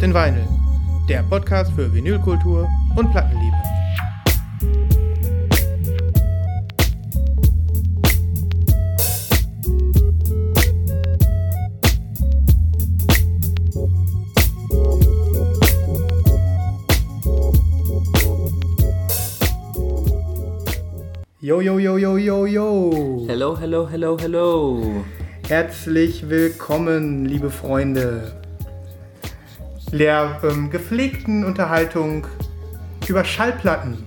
Lost in Vinyl, der Podcast für Vinylkultur und Plattenliebe. Yo, yo, yo, yo, yo, yo. Hello, hello, hello, hello. Herzlich willkommen, liebe Freunde, der ähm, gepflegten Unterhaltung über Schallplatten.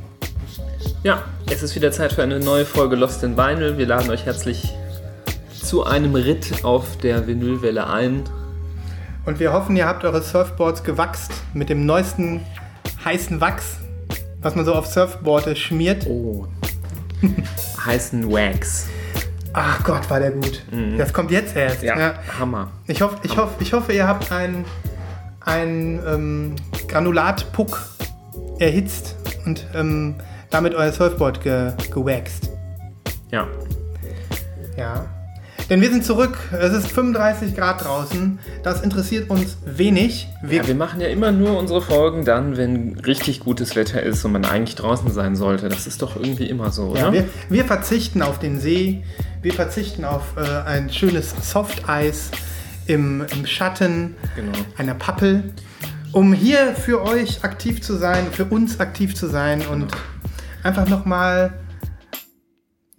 Ja, es ist wieder Zeit für eine neue Folge Lost in Vinyl. Wir laden euch herzlich zu einem Ritt auf der Vinylwelle ein. Und wir hoffen, ihr habt eure Surfboards gewachst mit dem neuesten heißen Wachs, was man so auf Surfboards schmiert. Oh. Heißen Wax. Ach Gott, war der gut. Das kommt jetzt erst. Ja, Hammer. Ich, hoffe, ich, hoffe, ich hoffe, ihr habt einen, einen ähm, Granulatpuck erhitzt und ähm, damit euer Surfboard ge gewaxt. Ja. Ja. Denn wir sind zurück. Es ist 35 Grad draußen. Das interessiert uns wenig. Wir, ja. Wir machen ja immer nur unsere Folgen dann, wenn richtig gutes Wetter ist und man eigentlich draußen sein sollte. Das ist doch irgendwie immer so, oder? ja, wir, wir verzichten auf den See. Wir verzichten auf äh, ein schönes Softeis im, im Schatten Genau. einer Pappel, um hier für euch aktiv zu sein, für uns aktiv zu sein und einfach nochmal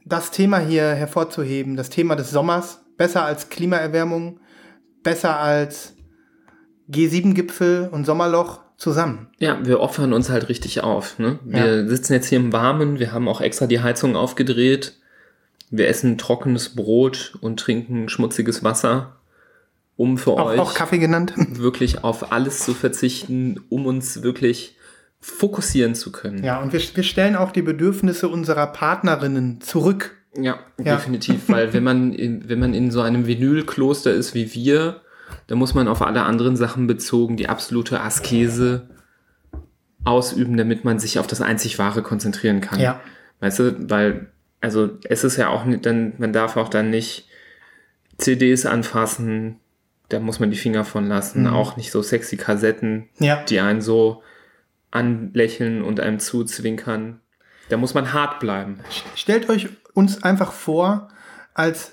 das Thema hier hervorzuheben, das Thema des Sommers, besser als Klimaerwärmung, besser als G7-Gipfel und Sommerloch zusammen. Ja, wir opfern uns halt richtig auf. Ne? Wir sitzen jetzt hier im Warmen, wir haben auch extra die Heizung aufgedreht. Wir essen trockenes Brot und trinken schmutziges Wasser, um für Auch, euch auch Kaffee genannt. wirklich auf alles zu verzichten, um uns wirklich fokussieren zu können. Ja, und wir, wir stellen auch die Bedürfnisse unserer Partnerinnen zurück. Ja, Ja. definitiv, weil wenn man, in, wenn man in so einem Vinylkloster ist wie wir, dann muss man auf alle anderen Sachen bezogen die absolute Askese ausüben, damit man sich auf das einzig Wahre konzentrieren kann. Ja. Weißt du, weil, also es ist ja auch nicht, dann, man darf auch dann nicht CDs anfassen, da muss man die Finger von lassen, Mhm. auch nicht so sexy Kassetten, Ja. die einen so anlächeln und einem zuzwinkern. Da muss man hart bleiben. Stellt euch uns einfach vor als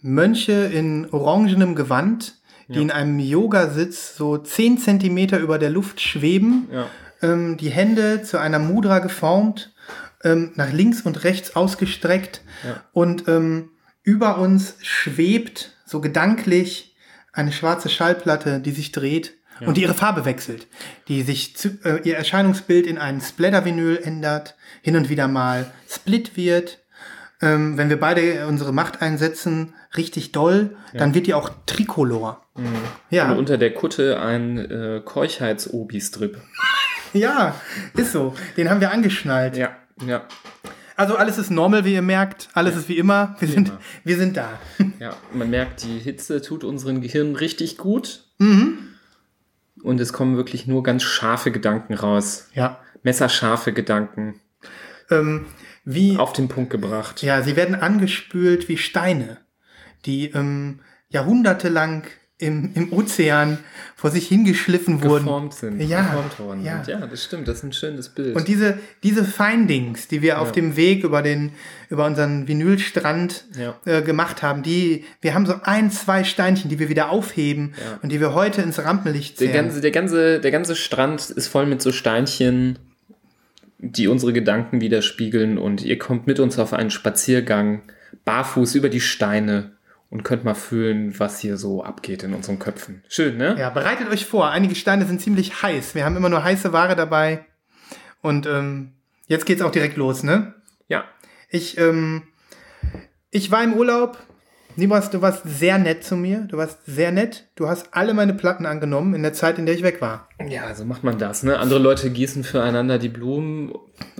Mönche in orangenem Gewand, die Ja. in einem Yogasitz so 10 Zentimeter über der Luft schweben, Ja. ähm, die Hände zu einer Mudra geformt, ähm, nach links und rechts ausgestreckt Ja. und ähm, über uns schwebt so gedanklich eine schwarze Schallplatte, die sich dreht und die ihre Farbe wechselt, die sich zu, äh, ihr Erscheinungsbild in ein Splatter-Vinyl ändert, hin und wieder mal Split wird. Ähm, wenn wir beide unsere Macht einsetzen, richtig doll, dann wird die auch Tricolor. Ja. Und unter der Kutte ein äh, Keuchheits-Obi-Strip. Ja, ist so. Den haben wir angeschnallt. Ja, ja, Also alles ist normal, wie ihr merkt. Alles ist wie immer. Wir sind, immer. wir sind da. ja. Man merkt, die Hitze tut unseren Gehirn richtig gut. Mhm. Und es kommen wirklich nur ganz scharfe Gedanken raus. Ja. Messerscharfe Gedanken. Ähm, wie, Auf den Punkt gebracht. ja, sie werden angespült wie Steine, die ähm, jahrhundertelang im, im Ozean vor sich hingeschliffen wurden. Geformt sind. Ja, Geformt worden ja. sind. Ja, das stimmt. Das ist ein schönes Bild. Und diese, diese Findings, die wir auf Ja. dem Weg über den, über unseren Vinylstrand Ja. äh, gemacht haben, die, wir haben so ein, zwei Steinchen, die wir wieder aufheben Ja. und die wir heute ins Rampenlicht der, zählen. ganze, der, ganze, der ganze Strand ist voll mit so Steinchen, die unsere Gedanken widerspiegeln. Und ihr kommt mit uns auf einen Spaziergang, barfuß über die Steine und könnt mal fühlen, was hier so abgeht in unseren Köpfen. Schön, ne? Ja, bereitet euch vor. Einige Steine sind ziemlich heiß. Wir haben immer nur heiße Ware dabei. Und ähm, jetzt geht's auch direkt los, ne? Ja. Ich, ähm, ich war im Urlaub. Nibras, du warst sehr nett zu mir. Du warst sehr nett. Du hast alle meine Platten angenommen in der Zeit, in der ich weg war. Ja, so macht man das, ne? Andere Leute gießen füreinander die Blumen.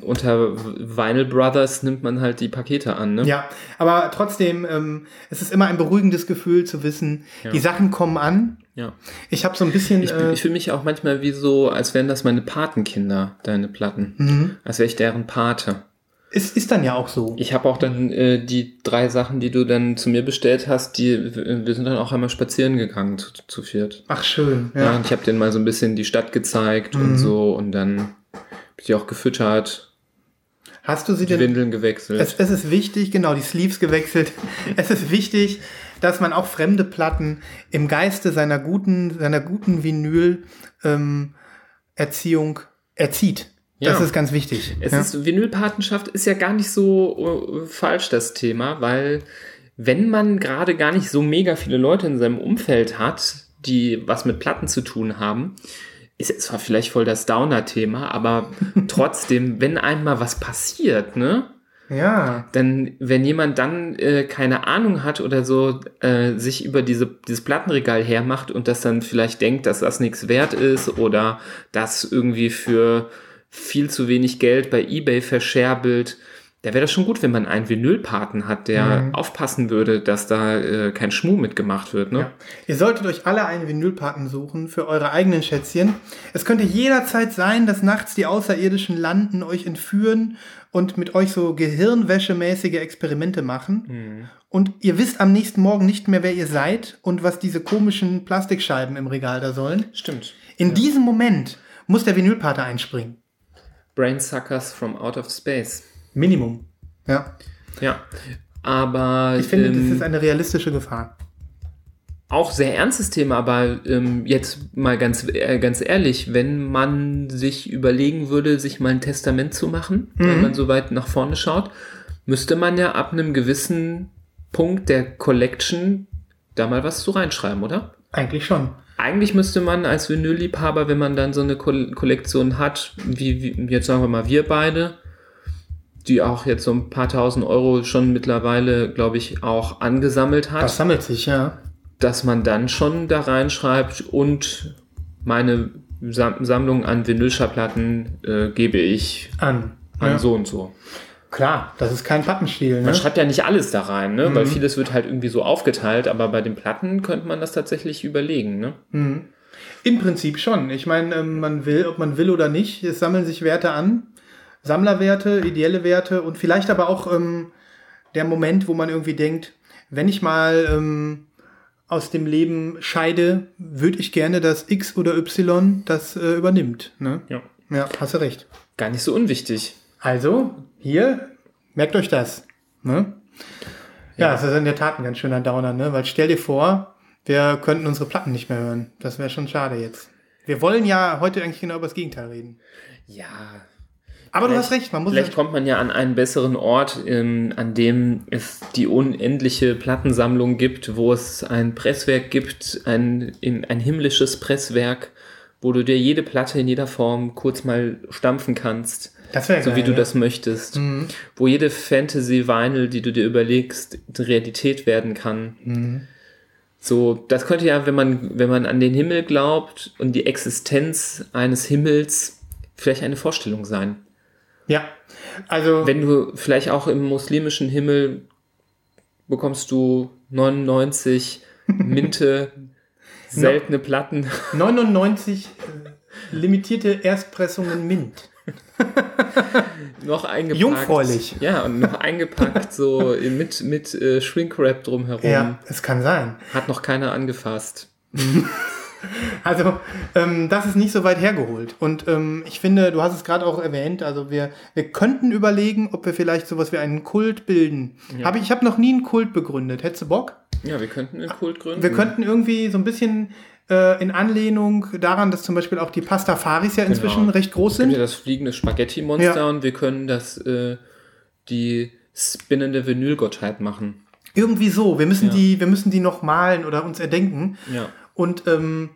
Unter Vinyl Brothers nimmt man halt die Pakete an, ne? Ja, aber trotzdem, ähm, es ist immer ein beruhigendes Gefühl zu wissen, die Sachen kommen an. ja. Ich habe so ein bisschen. Ich, äh, ich fühle mich auch manchmal wie so, als wären das meine Patenkinder, deine Platten. Mhm. Als wäre ich deren Pate. Es ist dann ja auch so. Ich habe auch dann äh, die drei Sachen, die du dann zu mir bestellt hast, die wir sind dann auch einmal spazieren gegangen zu, zu viert. Ach schön, Ja, ja. und ich habe denen mal so ein bisschen die Stadt gezeigt Mhm. und so und dann hab ich die auch gefüttert, Hast du sie die denn Windeln gewechselt. Es, es ist wichtig, genau, die Sleeves gewechselt. Es ist wichtig, dass man auch fremde Platten im Geiste seiner guten, seiner guten Vinyl ähm, Erziehung erzieht. Das Ja. ist ganz wichtig. Es ja. ist, Vinylpatenschaft ist ja gar nicht so äh, falsch, das Thema, weil wenn man gerade gar nicht so mega viele Leute in seinem Umfeld hat, die was mit Platten zu tun haben, ist zwar vielleicht voll das Downer-Thema, aber trotzdem, wenn einmal was passiert, ne? ja. Denn wenn jemand dann äh, keine Ahnung hat oder so, äh, sich über diese, dieses Plattenregal hermacht und das dann vielleicht denkt, dass das nichts wert ist oder das irgendwie für viel zu wenig Geld bei eBay verscherbelt, da wäre das schon gut, wenn man einen Vinylpaten hat, der Mhm. aufpassen würde, dass da äh, kein Schmuh mitgemacht wird. Ne? Ja. Ihr solltet euch alle einen Vinylpaten suchen für eure eigenen Schätzchen. Es könnte jederzeit sein, dass nachts die Außerirdischen landen, euch entführen und mit euch so gehirnwäschemäßige Experimente machen. Mhm. Und ihr wisst am nächsten Morgen nicht mehr, wer ihr seid und was diese komischen Plastikscheiben im Regal da sollen. Stimmt. In diesem Moment muss der Vinylpate einspringen. Brainsuckers from out of space. Minimum. Ja. Ja. Aber Ich finde, ähm, das ist eine realistische Gefahr. auch sehr ernstes Thema, aber ähm, jetzt mal ganz, äh, ganz ehrlich, wenn man sich überlegen würde, sich mal ein Testament zu machen, wenn man so weit nach vorne schaut, müsste man ja ab einem gewissen Punkt der Collection da mal was zu reinschreiben, oder? Eigentlich schon. Eigentlich müsste man als Vinylliebhaber, wenn man dann so eine Ko Kollektion hat, wie, wie jetzt sagen wir mal wir beide, die auch jetzt so ein paar tausend Euro schon mittlerweile, glaube ich, auch angesammelt hat Das sammelt sich, ja. dass man dann schon da reinschreibt und meine Sam Sammlung an Vinylschallplatten äh, gebe ich An. an Ja. so und so. Klar, das ist kein Pappenstiel. Ne? Man schreibt ja nicht alles da rein, ne? Mhm. weil vieles wird halt irgendwie so aufgeteilt, aber bei den Platten könnte man das tatsächlich überlegen. Ne? Mhm. Im Prinzip schon. Ich meine, ähm, man will, ob man will oder nicht, es sammeln sich Werte an. Sammlerwerte, ideelle Werte und vielleicht aber auch ähm, der Moment, wo man irgendwie denkt, wenn ich mal ähm, aus dem Leben scheide, würde ich gerne, dass X oder Y das äh, übernimmt. Ne? Ja. Ja, hast du recht. Gar nicht so unwichtig. Also, hier, merkt euch das. Ne? Ja, Ja. das ist in der Tat ein ganz schöner Downer, ne? Weil stell dir vor, wir könnten unsere Platten nicht mehr hören. Das wäre schon schade jetzt. Wir wollen ja heute eigentlich genau über das Gegenteil reden. Ja. Aber du hast recht, man muss Vielleicht kommt man ja an einen besseren Ort, ähm, an dem es die unendliche Plattensammlung gibt, wo es ein Presswerk gibt, ein, in, ein himmlisches Presswerk, wo du dir jede Platte in jeder Form kurz mal stampfen kannst, das wäre so wie du das möchtest. Mhm. Wo jede Fantasy-Vinyl, die du dir überlegst, Realität werden kann. Mhm. So, das könnte ja, wenn man, wenn man an den Himmel glaubt und die Existenz eines Himmels, vielleicht eine Vorstellung sein. Ja, also Wenn du vielleicht auch im muslimischen Himmel bekommst du 99 Minte, seltene Platten. 99 äh, limitierte Erstpressungen Mint. noch eingepackt. Jungfräulich. Ja, und noch eingepackt so mit, mit äh, Shrinkwrap drumherum. Ja, es kann sein. Hat noch keiner angefasst. Also, ähm, das ist nicht so weit hergeholt. Und ähm, ich finde, du hast es gerade auch erwähnt, also wir, wir könnten überlegen, ob wir vielleicht sowas wie einen Kult bilden. Ja. Hab ich ich habe noch nie einen Kult begründet. Hättest du Bock? Ja, wir könnten einen Kult gründen. Wir könnten irgendwie so ein bisschen in Anlehnung daran, dass zum Beispiel auch die Pastafaris ja inzwischen Genau. recht groß Es gibt ja sind. das fliegende Spaghetti-Monster Ja. und wir können das, äh, die spinnende Vinylgottheit machen. Irgendwie so. Wir müssen Ja. die, wir müssen die noch malen oder uns erdenken. Ja. Und ähm,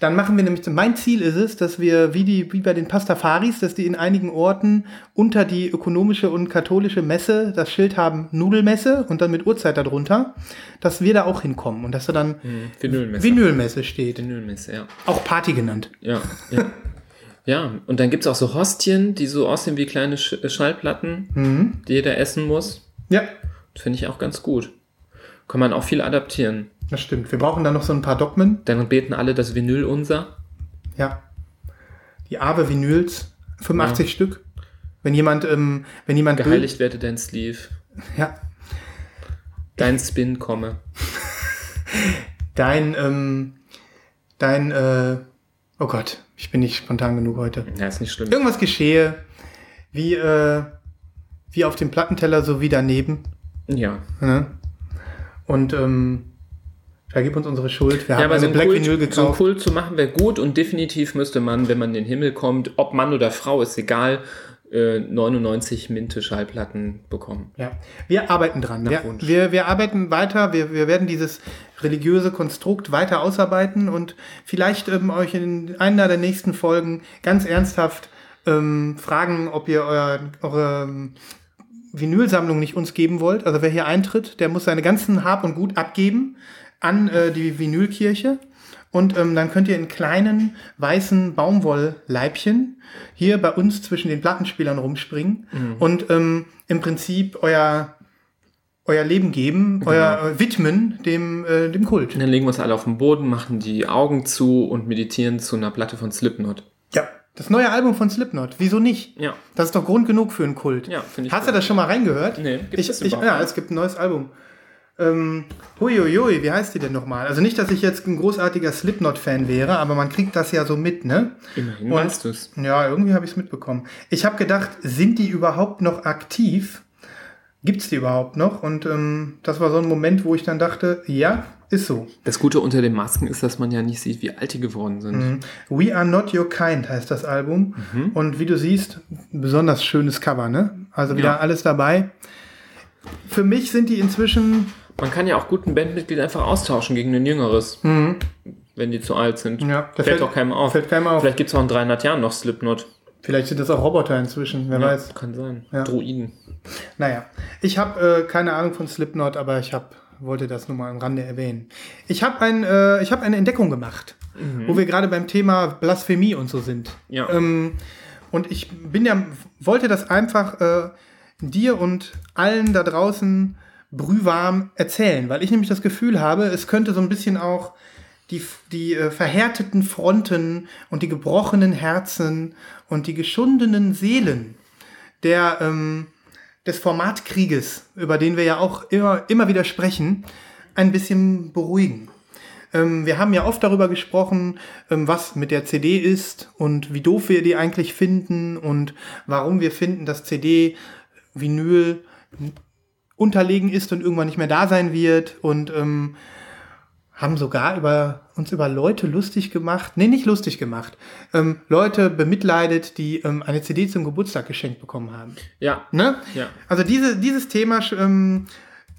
dann machen wir nämlich, mein Ziel ist es, dass wir, wie, die, wie bei den Pastafaris, dass die in einigen Orten unter die ökonomische und katholische Messe das Schild haben, Nudelmesse und dann mit Uhrzeit darunter, dass wir da auch hinkommen und dass da dann Hm, Vinylmesse. Vinylmesse steht. Vinylmesse, ja. Auch Party genannt. Ja, ja. ja, und dann gibt es auch so Hostien, die so aussehen wie kleine Sch äh, Schallplatten, Mhm. die jeder essen muss. Ja, Finde ich auch ganz gut. Kann man auch viel adaptieren. Das stimmt. Wir brauchen dann noch so ein paar Dogmen. Dann beten alle das Vinyl unser. Ja. Die Ave Vinyls, 85 Stück. Wenn jemand, ähm, wenn jemand Geheiligt werde dein Sleeve. ja, Dein Spin komme. dein, ähm, dein, äh, oh Gott, ich bin nicht spontan genug heute. Ja, ist nicht schlimm. Irgendwas geschehe, wie, äh, wie auf dem Plattenteller, so wie daneben. Ja. Ne? Und ähm, vergib uns unsere Schuld. Wir Ja, haben aber so eine ein, Black Vinyl Kult, so ein gekauft. Kult zu machen wäre gut und definitiv müsste man, wenn man in den Himmel kommt, ob Mann oder Frau, ist egal, äh, 99 Minte Schallplatten bekommen. Ja, wir arbeiten dran. Nach Wir, Wunsch. wir, wir arbeiten weiter. Wir, wir werden dieses religiöse Konstrukt weiter ausarbeiten und vielleicht ähm, euch in einer der nächsten Folgen ganz ernsthaft ähm, fragen, ob ihr euer, eure ähm, Vinylsammlung nicht uns geben wollt. Also wer hier eintritt, der muss seine ganzen Hab und Gut abgeben an äh, die Vinylkirche. Und ähm, dann könnt ihr in kleinen weißen Baumwollleibchen hier bei uns zwischen den Plattenspielern rumspringen und ähm, im Prinzip euer, euer Leben geben, euer äh, widmen dem, äh, dem Kult. Und dann legen wir uns alle auf den Boden, machen die Augen zu und meditieren zu einer Platte von Slipknot. Ja. Das neue Album von Slipknot, wieso nicht? Ja. Das ist doch Grund genug für einen Kult. Ja, finde ich Hast du das schon mal reingehört? Nee, gibt's ich, das ich, Ja, es gibt ein neues Album. Ähm, huiuiui, wie heißt die denn nochmal? Also nicht, dass ich jetzt ein großartiger Slipknot-Fan wäre, aber man kriegt das ja so mit, ne? Immerhin weißt du es. Ja, irgendwie habe ich es mitbekommen. Ich habe gedacht, sind die überhaupt noch aktiv? Gibt's die überhaupt noch? Und ähm, das war so ein Moment, wo ich dann dachte, ja, ist so. Das Gute unter den Masken ist, dass man ja nicht sieht, wie alt die geworden sind. Mhm. We Are Not Your Kind heißt das Album. Mhm. Und wie du siehst, besonders schönes Cover, ne? Also wieder Ja. alles dabei. Für mich sind die inzwischen, Man kann ja auch guten Bandmitglied einfach austauschen gegen ein jüngeres, wenn die zu alt sind. Mhm. Ja, fällt fällt- auch keinem auf. fällt keinem auf. Vielleicht gibt es auch in 300 Jahren noch Slipknot. vielleicht sind das auch Roboter inzwischen, wer weiß. Kann sein. Ja. Droiden. Naja, ich habe äh, keine Ahnung von Slipknot, aber ich hab, wollte das nur mal am Rande erwähnen. Ich habe ein, äh, ich hab eine Entdeckung gemacht, wo wir gerade beim Thema Blasphemie und so sind. Ja. Ähm, und ich bin ja, wollte das einfach äh, dir und allen da draußen brühwarm erzählen, weil ich nämlich das Gefühl habe, es könnte so ein bisschen auch die, die äh, verhärteten Fronten und die gebrochenen Herzen und die geschundenen Seelen der, ähm, des Formatkrieges, über den wir ja auch immer, immer wieder sprechen, ein bisschen beruhigen. Ähm, wir haben ja oft darüber gesprochen, ähm, was mit der CD ist und wie doof wir die eigentlich finden und warum wir finden, dass CD, Vinyl unterlegen ist und irgendwann nicht mehr da sein wird und ähm, haben sogar über uns über Leute lustig gemacht, nee, nicht lustig gemacht, ähm, Leute bemitleidet, die ähm, eine CD zum Geburtstag geschenkt bekommen haben. Ja. Ne? Ja. Also diese, dieses Thema ähm,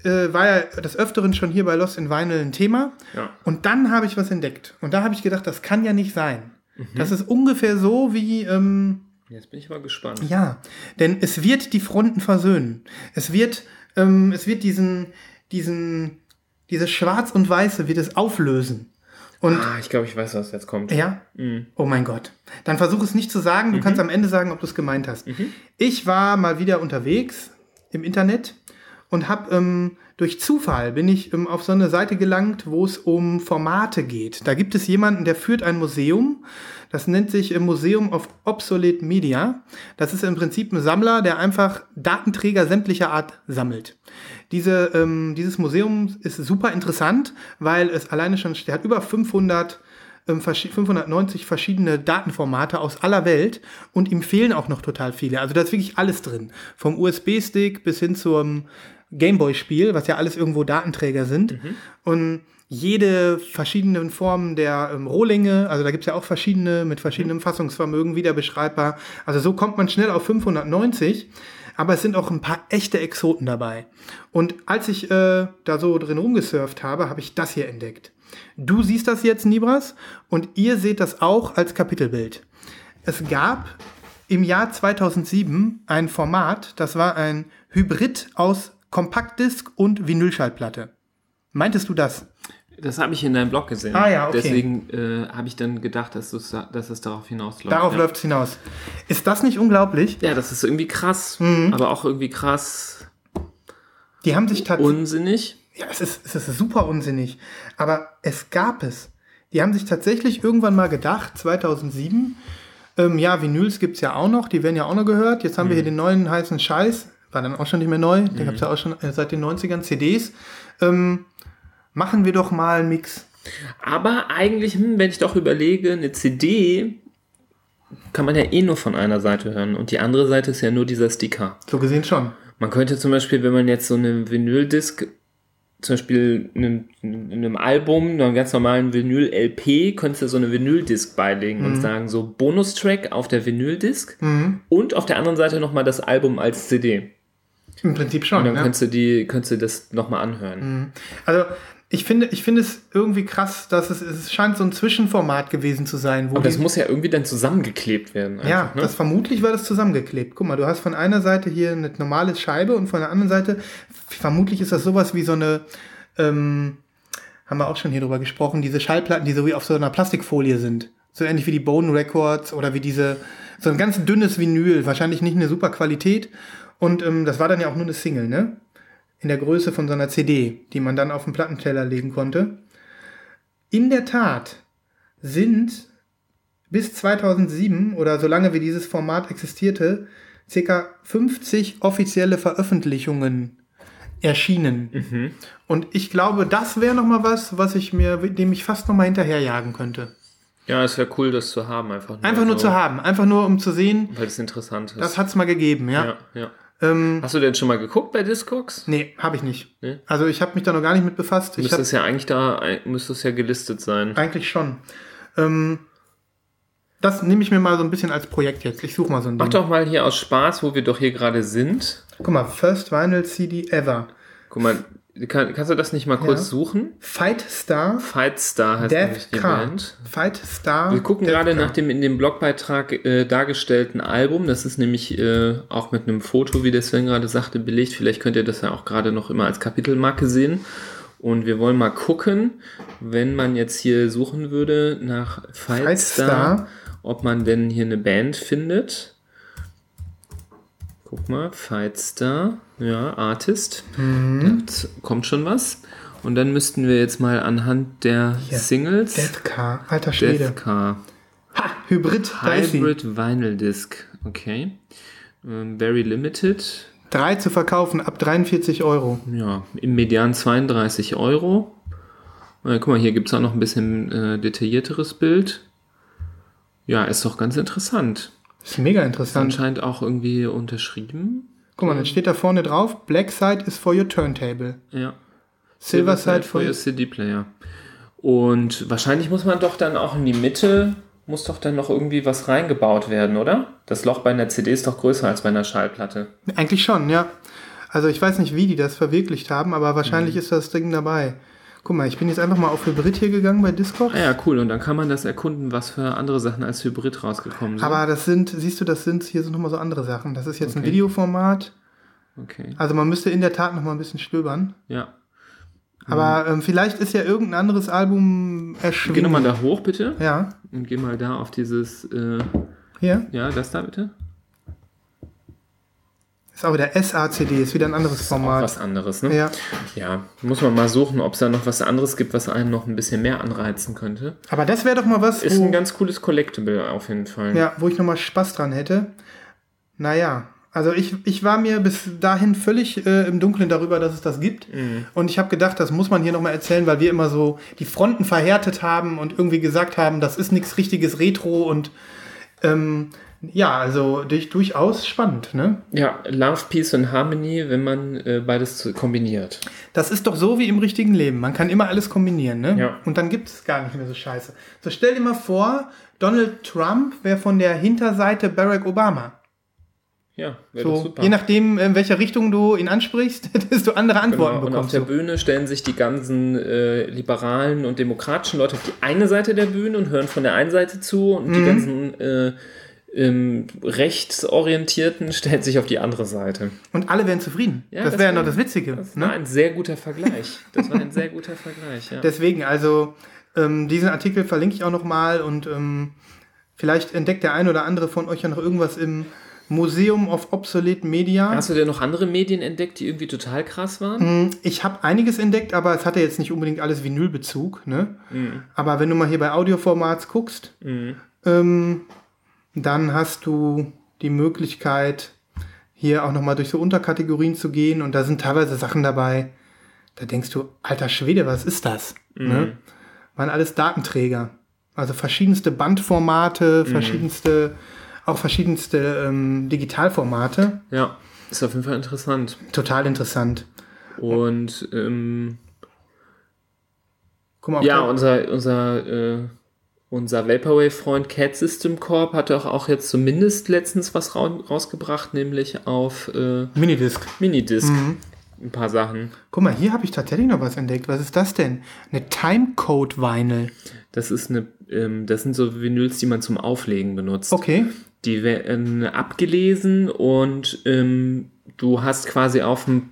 äh, war ja des Öfteren schon hier bei Lost in Vinyl ein Thema. Ja. Und dann habe ich was entdeckt. Und da habe ich gedacht, das kann ja nicht sein. Mhm. Das ist ungefähr so wie, ähm, Jetzt bin ich mal gespannt. ja, denn es wird die Fronten versöhnen. Es wird, ähm, es wird diesen, diesen, dieses Schwarz und Weiße wird es auflösen. Und Ah, ich glaube, ich weiß, was jetzt kommt. ja, Mhm. oh mein Gott. Dann versuch es nicht zu sagen. Du kannst am Ende sagen, ob du es gemeint hast. Ich war mal wieder unterwegs im Internet und habe ähm, durch Zufall bin ich ähm, auf so eine Seite gelangt, wo es um Formate geht. Da gibt es jemanden, der führt ein Museum. Das nennt sich äh, Museum of Obsolete Media. Das ist im Prinzip ein Sammler, der einfach Datenträger sämtlicher Art sammelt. Diese, ähm, dieses Museum ist super interessant, weil es alleine schon, der hat über 500 ähm, verschi- 590 verschiedene Datenformate aus aller Welt und ihm fehlen auch noch total viele. Also da ist wirklich alles drin. Vom USB-Stick bis hin zum Gameboy-Spiel, was ja alles irgendwo Datenträger sind. Und jede verschiedenen Formen der ähm, Rohlinge, also da gibt es ja auch verschiedene mit verschiedenem Fassungsvermögen wieder beschreibbar. Also so kommt man schnell auf 590. Aber es sind auch ein paar echte Exoten dabei. Und als ich äh, da so drin rumgesurft habe, habe ich das hier entdeckt. Du siehst das jetzt, Nibras, und ihr seht das auch als Kapitelbild. Es gab im Jahr 2007 ein Format, das war ein Hybrid aus Kompaktdisk und Vinylschallplatte. Meintest du das? Das habe ich in deinem Blog gesehen. Ah, ja, okay. Deswegen äh, habe ich dann gedacht, dass, dass es darauf hinausläuft. Darauf ja. läuft es hinaus. Ist das nicht unglaublich? Ja, das ist irgendwie krass, Mhm. aber auch irgendwie krass Die haben sich tatsächlich. unsinnig. Ja, es ist, es ist super unsinnig. Aber es gab es. Die haben sich tatsächlich irgendwann mal gedacht, 2007, Ähm, ja, Vinyls gibt es ja auch noch, die werden ja auch noch gehört. Jetzt haben wir hier den neuen heißen Scheiß, war dann auch schon nicht mehr neu, den gab es ja auch schon äh, seit den 90ern, CDs. Ähm, machen wir doch mal einen Mix. Aber eigentlich, hm, wenn ich doch überlege, eine CD kann man ja eh nur von einer Seite hören und die andere Seite ist ja nur dieser Sticker. So gesehen schon. Man könnte zum Beispiel, wenn man jetzt so eine Vinyl-Disc, zum Beispiel in einem, in einem Album, einem ganz normalen Vinyl-LP, könntest du so eine Vinyl-Disc beilegen und sagen, so Bonustrack auf der Vinyl-Disc und auf der anderen Seite nochmal das Album als CD. Im Prinzip schon. Und dann ja. könntest du die, könntest du das nochmal anhören. Also ich finde, ich finde es irgendwie krass, dass es, es scheint so ein Zwischenformat gewesen zu sein, wo Aber das muss ja irgendwie dann zusammengeklebt werden. ja, einfach, ne? das vermutlich war das zusammengeklebt. Guck mal, du hast von einer Seite hier eine normale Scheibe und von der anderen Seite, vermutlich ist das sowas wie so eine, ähm, haben wir auch schon hier drüber gesprochen, diese Schallplatten, die so wie auf so einer Plastikfolie sind. So ähnlich wie die Bone Records oder wie diese, so ein ganz dünnes Vinyl, wahrscheinlich nicht eine super Qualität. Und ähm, das war dann ja auch nur eine Single, ne? In der Größe von so einer CD, die man dann auf den Plattenteller legen konnte. In der Tat sind bis 2007 oder solange wie dieses Format existierte, ca. 50 offizielle Veröffentlichungen erschienen. Und ich glaube, das wäre noch mal was, was ich mir, dem ich fast noch mal hinterherjagen könnte. Ja, es wäre cool, das zu haben. Einfach nur, Einfach nur so, zu haben, einfach nur um zu sehen, Weil es interessant ist. das hat's mal gegeben, ja. ja, ja. Ähm, Hast du denn schon mal geguckt bei Discogs? nee, habe ich nicht. Nee? Also ich habe mich da noch gar nicht mit befasst. Müsste hab, es ja eigentlich da, müsste es ja gelistet sein. eigentlich schon. Ähm, das nehme ich mir mal so ein bisschen als Projekt jetzt. Ich suche mal so ein Mach Ding. doch mal hier aus Spaß, wo wir doch hier gerade sind. Guck mal, First Vinyl CD ever. Guck mal, kann, kannst du das nicht mal kurz Ja. suchen? Fight Star, Fightstar heißt nämlich Death die. Band. Fight Star. Wir gucken Death gerade Car. nach dem in dem Blogbeitrag äh, dargestellten Album. Das ist nämlich äh, auch mit einem Foto, wie der Sven gerade sagte, belegt. Vielleicht könnt ihr das ja auch gerade noch immer als Kapitelmarke sehen. Und wir wollen mal gucken, wenn man jetzt hier suchen würde nach Fightstar, Fightstar. ob man denn hier eine Band findet. Guck mal, Fightstar, ja, Artist. Mhm. Da kommt schon was. Und dann müssten wir jetzt mal anhand der Hier. Singles. Death Car. Alter Schwede. Death Car. Ha, Hybrid. Hybrid Vinyl Disc. Okay. Ähm, very limited. Drei zu verkaufen ab 43 Euro. Ja, im Median 32 Euro. Äh, guck mal, hier gibt es auch noch ein bisschen äh, detaillierteres Bild. Ja, ist doch ganz interessant. Ist mega Ist interessant. anscheinend auch irgendwie unterschrieben. Guck mal, dann steht da vorne drauf, Black Side is for your turntable. Ja. Silver Side for your your... CD-Player. Und wahrscheinlich muss man doch dann auch in die Mitte, muss doch dann noch irgendwie was reingebaut werden, oder? Das Loch bei einer CD ist doch größer als bei einer Schallplatte. Eigentlich schon, ja. Also ich weiß nicht, wie die das verwirklicht haben, aber Mhm. wahrscheinlich ist das Ding dabei. Guck mal, ich bin jetzt einfach mal auf Hybrid hier gegangen bei Discord. Ah ja, cool. Und dann kann man das erkunden, was für andere Sachen als Hybrid rausgekommen sind. Aber das sind, siehst du, das sind hier sind nochmal so andere Sachen. Das ist jetzt ein Okay. Videoformat. okay. Also man müsste in der Tat nochmal ein bisschen stöbern. Ja. Aber ähm, vielleicht ist ja irgendein anderes Album Geh erschienen. nochmal da hoch, bitte. Ja, Und geh mal da auf dieses, äh, hier. ja, das da bitte. Ist auch wieder SACD, ist wieder ein anderes Format. was anderes, ne? Ja. Ja, muss man mal suchen, ob es da noch was anderes gibt, was einen noch ein bisschen mehr anreizen könnte. Aber das wäre doch mal was, Ist ein ganz cooles Collectible auf jeden Fall. ja, wo ich nochmal Spaß dran hätte. Naja, also ich, ich war mir bis dahin völlig äh, im Dunkeln darüber, dass es das gibt. Und ich habe gedacht, das muss man hier nochmal erzählen, weil wir immer so die Fronten verhärtet haben und irgendwie gesagt haben, das ist nichts richtiges Retro und ähm, ja, also durch, durchaus spannend, ne? Ja, Love, Peace und Harmony, wenn man äh, beides kombiniert. Das ist doch so wie im richtigen Leben. Man kann immer alles kombinieren, ne? Ja. Und dann gibt es gar nicht mehr so scheiße. So stell dir mal vor, Donald Trump wäre von der Hinterseite Barack Obama. Ja, wäre So, super. je nachdem, in welcher Richtung du ihn ansprichst, desto andere Antworten Genau, und auf bekommst der du. Bühne stellen sich die ganzen äh, liberalen und demokratischen Leute auf die eine Seite der Bühne und hören von der einen Seite zu und Mhm. die ganzen äh, ähm, rechtsorientierten stellen sich auf die andere Seite. Und alle wären zufrieden. Ja, das das wäre wär- noch das Witzige. Das war ne? ein sehr guter Vergleich. Das war ein sehr guter Vergleich, ja. Deswegen, also ähm, diesen Artikel verlinke ich auch nochmal und ähm, vielleicht entdeckt der ein oder andere von euch ja noch irgendwas im Museum of Obsolete Media. Hast du denn noch andere Medien entdeckt, die irgendwie total krass waren? Hm, Ich habe einiges entdeckt, aber es hatte jetzt nicht unbedingt alles Vinylbezug. Ne? Aber wenn du mal hier bei Audioformats guckst, ähm, Dann hast du die Möglichkeit, hier auch nochmal durch so Unterkategorien zu gehen und da sind teilweise Sachen dabei, da denkst du, alter Schwede, was ist das? Mhm. Ne? Waren alles Datenträger. Also verschiedenste Bandformate, Mhm. verschiedenste, auch verschiedenste ähm, Digitalformate. Ja, ist auf jeden Fall interessant. Total interessant. Und ähm, Guck mal, ja, unser, unser, äh, unser Vaporwave-Freund Cat System Corp hat doch auch jetzt zumindest letztens was ra rausgebracht, nämlich auf äh, Minidisc. Minidisc. Mhm. Ein paar Sachen. Guck mal, hier habe ich tatsächlich noch was entdeckt. Was ist das denn? Eine Timecode-Vinyl. Das ist eine, ähm, das sind so Vinyls, die man zum Auflegen benutzt. Okay. Die werden abgelesen und ähm, du hast quasi auf dem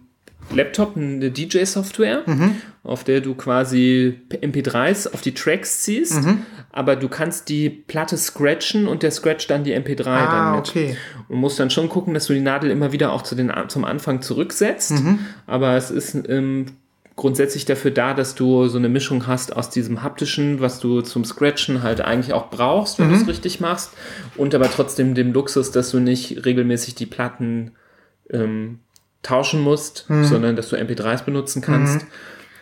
Laptop eine DJ-Software, Mhm. auf der du quasi MP3s auf die Tracks ziehst, Mhm. aber du kannst die Platte scratchen und der scratcht dann die MP3 dann Ah, mit. okay. Und musst dann schon gucken, dass du die Nadel immer wieder auch zu den, zum Anfang zurücksetzt. Mhm. Aber es ist ähm, grundsätzlich dafür da, dass du so eine Mischung hast aus diesem haptischen, was du zum Scratchen halt eigentlich auch brauchst, wenn du es richtig machst, und aber trotzdem dem Luxus, dass du nicht regelmäßig die Platten ähm, tauschen musst, sondern dass du MP3s benutzen kannst.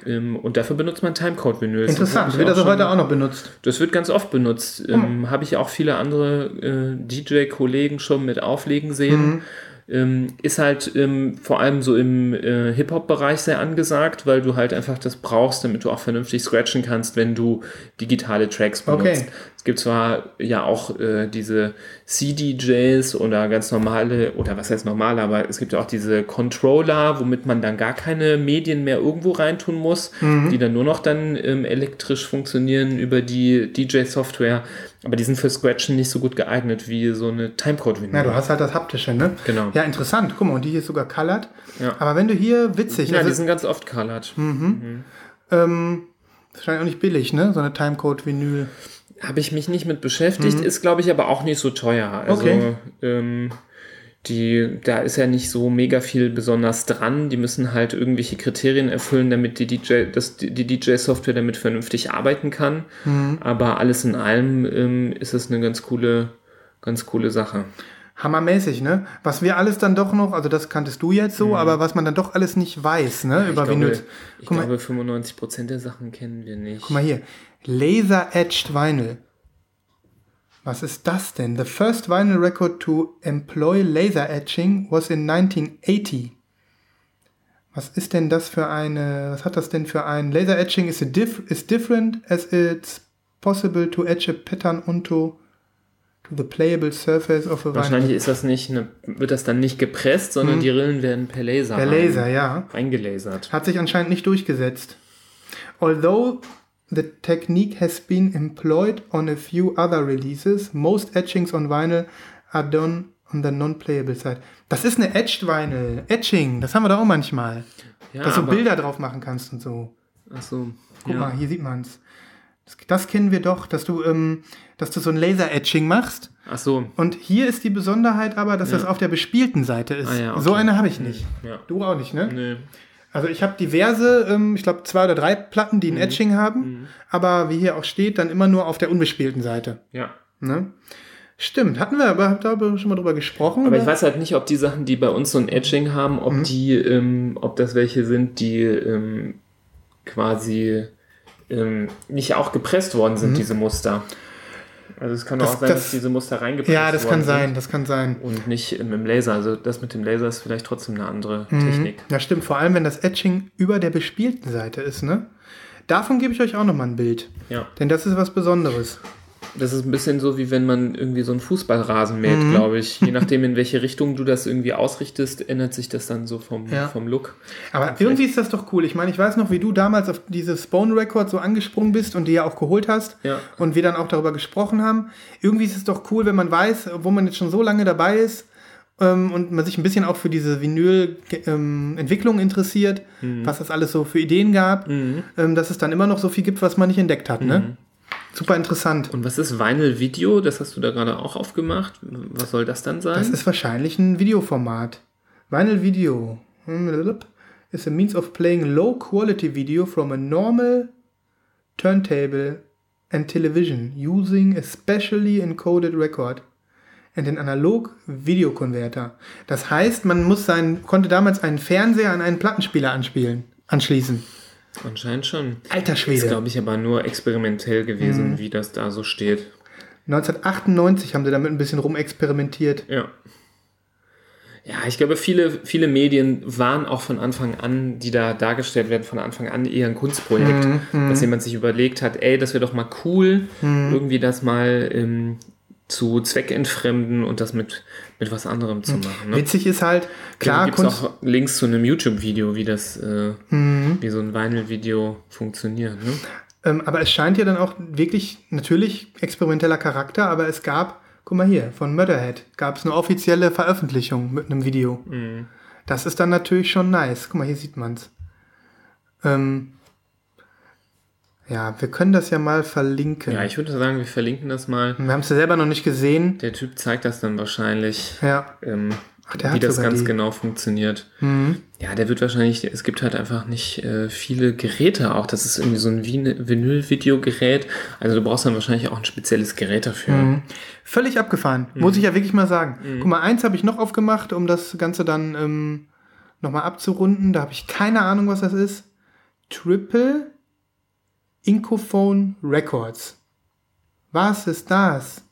Ähm, und dafür benutzt man Timecode-Vinyls. Das Interessant. ich Wird auch also schon- heute auch noch benutzt. das wird ganz oft benutzt. Ähm, Habe ich auch viele andere äh, DJ-Kollegen schon mit auflegen sehen. Ähm, ist halt ähm, vor allem so im äh, Hip-Hop-Bereich sehr angesagt, weil du halt einfach das brauchst, damit du auch vernünftig scratchen kannst, wenn du digitale Tracks benutzt. Okay. Es gibt zwar ja auch äh, diese CDJs oder ganz normale, oder was heißt normale, aber es gibt ja auch diese Controller, womit man dann gar keine Medien mehr irgendwo reintun muss, die dann nur noch dann ähm, elektrisch funktionieren über die DJ-Software. Aber die sind für Scratchen nicht so gut geeignet wie so eine Timecode-Vinyl. Ja, du hast halt das Haptische, ne? Genau. Ja, interessant. Guck mal, und die hier ist sogar colored. Ja. Aber wenn du hier, witzig, Ja, die also, sind ganz oft colored. ähm, wahrscheinlich auch nicht billig, ne? So eine Timecode-Vinyl. Habe ich mich nicht mit beschäftigt, ist glaube ich aber auch nicht so teuer. Also Okay. ähm, die, da ist ja nicht so mega viel besonders dran. Die müssen halt irgendwelche Kriterien erfüllen, damit die DJ, dass die DJ-Software damit vernünftig arbeiten kann. Aber alles in allem ähm, ist es eine ganz coole, ganz coole Sache. Hammermäßig, ne? Was wir alles dann doch noch, also das kanntest du jetzt so, aber was man dann doch alles nicht weiß, ne? Ich Über glaube, ich mal, glaube 95% der Sachen kennen wir nicht. guck mal hier. Laser Edged Vinyl. Was ist das denn? The first vinyl record to employ laser etching was in 1980. Was ist denn das für eine, was hat das denn für ein Laser etching is, diff, is different as it's possible to etch a pattern onto to the playable surface of a vinyl. Wahrscheinlich ist das nicht eine, wird das dann nicht gepresst, sondern die Rillen werden per Laser, rein- Laser, ja. reingelasert. Hat sich anscheinend nicht durchgesetzt. Although the technique has been employed on a few other releases, most etchings on vinyl are done on the non-playable side. Das ist eine Etched Vinyl. Etching, das haben wir da auch manchmal. Ja, dass du Bilder drauf machen kannst und so. Ach so. Guck ja. mal, hier sieht man's. Das, das kennen wir doch, dass du, ähm, dass du so ein Laser-Etching machst. Ach so. Und hier ist die Besonderheit aber, dass das auf der bespielten Seite ist. Ah ja, okay. So eine habe ich nicht. Ja. Du auch nicht, ne? Nö. Also ich habe diverse, ähm, ich glaube zwei oder drei Platten, Mhm. die ein Etching haben, aber wie hier auch steht, dann immer nur auf der unbespielten Seite. Ja. Ne? Stimmt, hatten wir aber da schon mal drüber gesprochen. Aber oder? ich weiß halt nicht, ob die Sachen, die bei uns so ein Etching haben, Mhm. ob die, ähm, ob das welche sind, die ähm, quasi ähm, nicht auch gepresst worden sind, diese Muster. Also es kann. Das- auch sein, das- dass diese Muster reingepresst ja, das kann sein, das kann sein. und nicht ähm, im Laser. Also das mit dem Laser ist vielleicht trotzdem eine andere Mhm. Technik. Ja, stimmt, vor allem wenn das Etching über der bespielten Seite ist, ne? Davon gebe ich euch auch nochmal ein Bild. Ja. Denn das ist was Besonderes. Das ist ein bisschen so, wie wenn man irgendwie so einen Fußballrasen mäht, Mhm. glaube ich. Je nachdem, in welche Richtung du das irgendwie ausrichtest, ändert sich das dann so vom, Ja. vom Look. Aber irgendwie ist das doch cool. Ich meine, ich weiß noch, wie du damals auf diese Spawn Record so angesprungen bist und die ja auch geholt hast. Ja. Und wir dann auch darüber gesprochen haben. Irgendwie ist es doch cool, wenn man weiß, wo man jetzt schon so lange dabei ist ähm, und man sich ein bisschen auch für diese Vinyl-Entwicklung interessiert, was es alles so für Ideen gab, ähm, dass es dann immer noch so viel gibt, was man nicht entdeckt hat. Ne? Super interessant. Und was ist Vinyl Video? Das hast du da gerade auch aufgemacht. Was soll das dann sein? Das ist wahrscheinlich ein Videoformat. Vinyl Video is a means of playing low quality video from a normal turntable and television using a specially encoded record. in den Analog-Videokonverter. Das heißt, man muss sein, konnte damals einen Fernseher an einen Plattenspieler anspielen, anschließen. Anscheinend schon. Alter Ist, Schwede. glaube ich, aber nur experimentell gewesen, Mhm. wie das da so steht. 1998 haben sie damit ein bisschen rumexperimentiert. Ja. Ja, ich glaube, viele, viele Medien waren auch von Anfang an, die da dargestellt werden, von Anfang an eher ein Kunstprojekt, Mhm, dass jemand sich überlegt hat, ey, das wäre doch mal cool, irgendwie das mal ähm, zu zweckentfremden und das mit, mit was anderem zu machen. Ne? Witzig ist halt, klar, Gibt es auch Links zu einem YouTube-Video, wie das, äh, Mhm. wie so ein Vinyl-Video funktioniert. Ne? Ähm, aber es scheint ja dann auch wirklich natürlich experimenteller Charakter, aber es gab, guck mal hier, von Murderhead gab es eine offizielle Veröffentlichung mit einem Video. Mhm. Das ist dann natürlich schon nice. Guck mal, hier sieht man's. Ähm, ja, wir können das ja mal verlinken. Ja, ich würde sagen, wir verlinken das mal. wir haben es ja selber noch nicht gesehen. Der Typ zeigt das dann wahrscheinlich, Ja. ähm, Ach, der wie hat das ganz die. genau funktioniert. Mhm. Ja, der wird wahrscheinlich, es gibt halt einfach nicht äh, viele Geräte auch. Das ist irgendwie so ein Vin- Vinyl-Videogerät. Also du brauchst dann wahrscheinlich auch ein spezielles Gerät dafür. Mhm. Völlig abgefahren, Mhm. muss ich ja wirklich mal sagen. Guck mal, eins habe ich noch aufgemacht, um das Ganze dann ähm, nochmal abzurunden. Da habe ich keine Ahnung, was das ist. Triple Incophone Records. Was ist das?